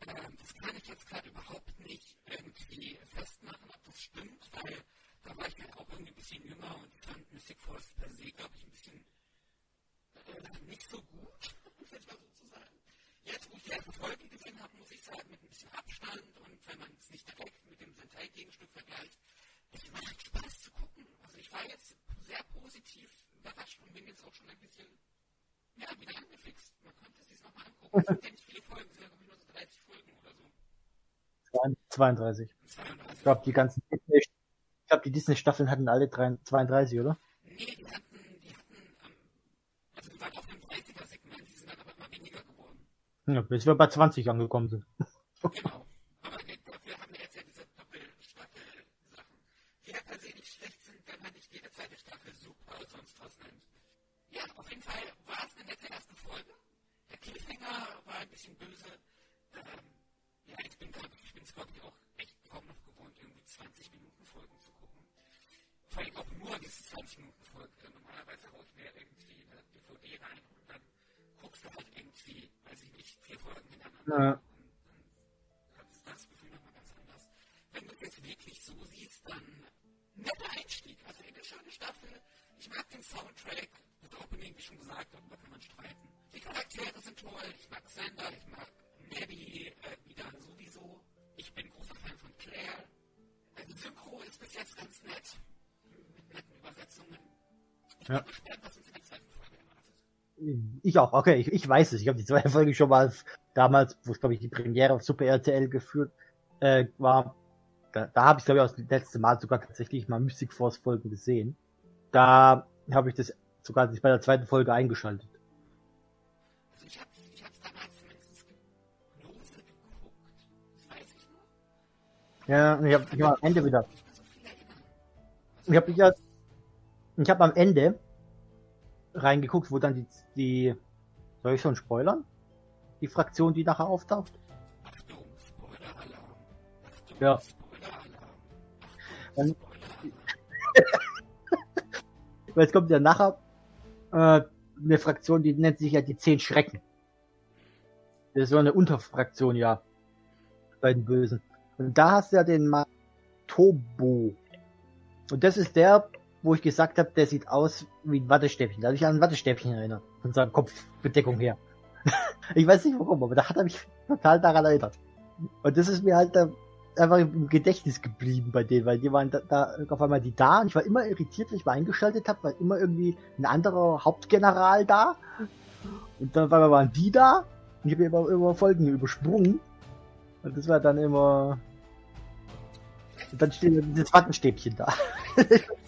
Ähm, das kann ich jetzt gerade überhaupt nicht irgendwie festmachen, ob das stimmt, weil da war ich halt auch irgendwie ein bisschen jünger und fand Mystic Force per se, glaube ich, ein bisschen äh, nicht so gut, um es mal so zu sagen. Jetzt, wo ich die erste Folge gesehen habe, muss ich sagen, mit ein bisschen Abstand und wenn man es nicht direkt mit dem Sentai-Gegenstück vergleicht, es macht Spaß zu gucken. Also ich war jetzt sehr positiv überrascht und bin jetzt auch schon ein bisschen ja, wieder angefixt. Man könnte es sich nochmal angucken. Es sind ja nicht viele Folgen, es sind ja glaube ich nur so 30 Folgen oder so. 32. 32. Ich glaube, die ganzen Disney, ich glaube, die Disney-Staffeln hatten alle drei, 32, oder? Nee, die hatten, die hatten, also die waren auf einem 30er-Segment, die sind dann aber immer weniger geworden. Ja, bis wir bei 20 angekommen sind. Genau. Aber wir, wir haben ja jetzt ja diese Doppelstaffel-Sachen, die ja per se nicht schlecht sind, wenn man nicht jede zweite Staffel super oder sonst was nennt. Ja, auf jeden Fall war es eine nette erste Folge. Der Cliffhanger war ein bisschen böse. Ähm, ja, ich bin, es glaube ich auch echt kaum noch gewohnt, irgendwie 20 Minuten Folgen zu gucken. Vor allem auch nur diese 20 Minuten Folgen. Normalerweise haue ich mir irgendwie eine DVD rein und dann guckst du halt irgendwie, weiß ich nicht, vier Folgen hintereinander. Ja. Und dann ist das Gefühl nochmal ganz anders. Wenn du es wirklich so siehst, dann netter Einstieg. Also eine schöne Staffel. Ich mag den Soundtrack. Das Opening, wie schon gesagt, darüber kann man streiten. Die Charaktere sind toll. Ich mag Sander, ich mag Maddie äh, wieder sowieso. Ich bin großer Fan von Claire. Äh, die Synchro ist bis jetzt ganz nett. Mit netten Übersetzungen. Ich Ja. bin gespannt, was uns in der zweiten Folge erwartet. Ich auch, okay, ich, ich weiß es. Ich habe die zweite Folge schon mal damals, wo es glaube ich die Premiere auf Super RTL geführt äh, war. Da, da habe ich glaube ich auch das letzte Mal sogar tatsächlich mal Mystic Force Folgen gesehen. Da habe ich das sogar bei der zweiten Folge eingeschaltet. Ich ich ich. Ja, ich habe ich hab am Ende wieder. Ich. Ich habe ja, ich habe am Ende reingeguckt, wo dann die, die, soll ich schon spoilern? Die Fraktion, die nachher auftaucht? Ja. Spoiler-Alarm. Weil es kommt ja nachher äh, eine Fraktion, die nennt sich ja die Zehn Schrecken. Das ist so eine Unterfraktion, ja. Bei den Bösen. Und da hast du ja den Matobo. Und das ist der, wo ich gesagt habe, der sieht aus wie ein Wattestäbchen. Da habe ich an ein Wattestäbchen erinnert. Von seiner Kopfbedeckung her. ich weiß nicht warum, aber da hat er mich total daran erinnert. Und das ist mir halt da einfach im Gedächtnis geblieben bei denen, weil die waren da, da auf einmal die da und ich war immer irritiert, wenn ich mal eingeschaltet habe, weil immer irgendwie ein anderer Hauptgeneral da und dann waren die da und ich habe immer, immer Folgen übersprungen und das war dann immer und dann steht dieses Wattenstäbchen da.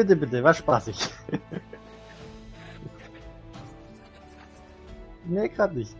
Bitte, bitte, war spaßig. nee, gerade nicht.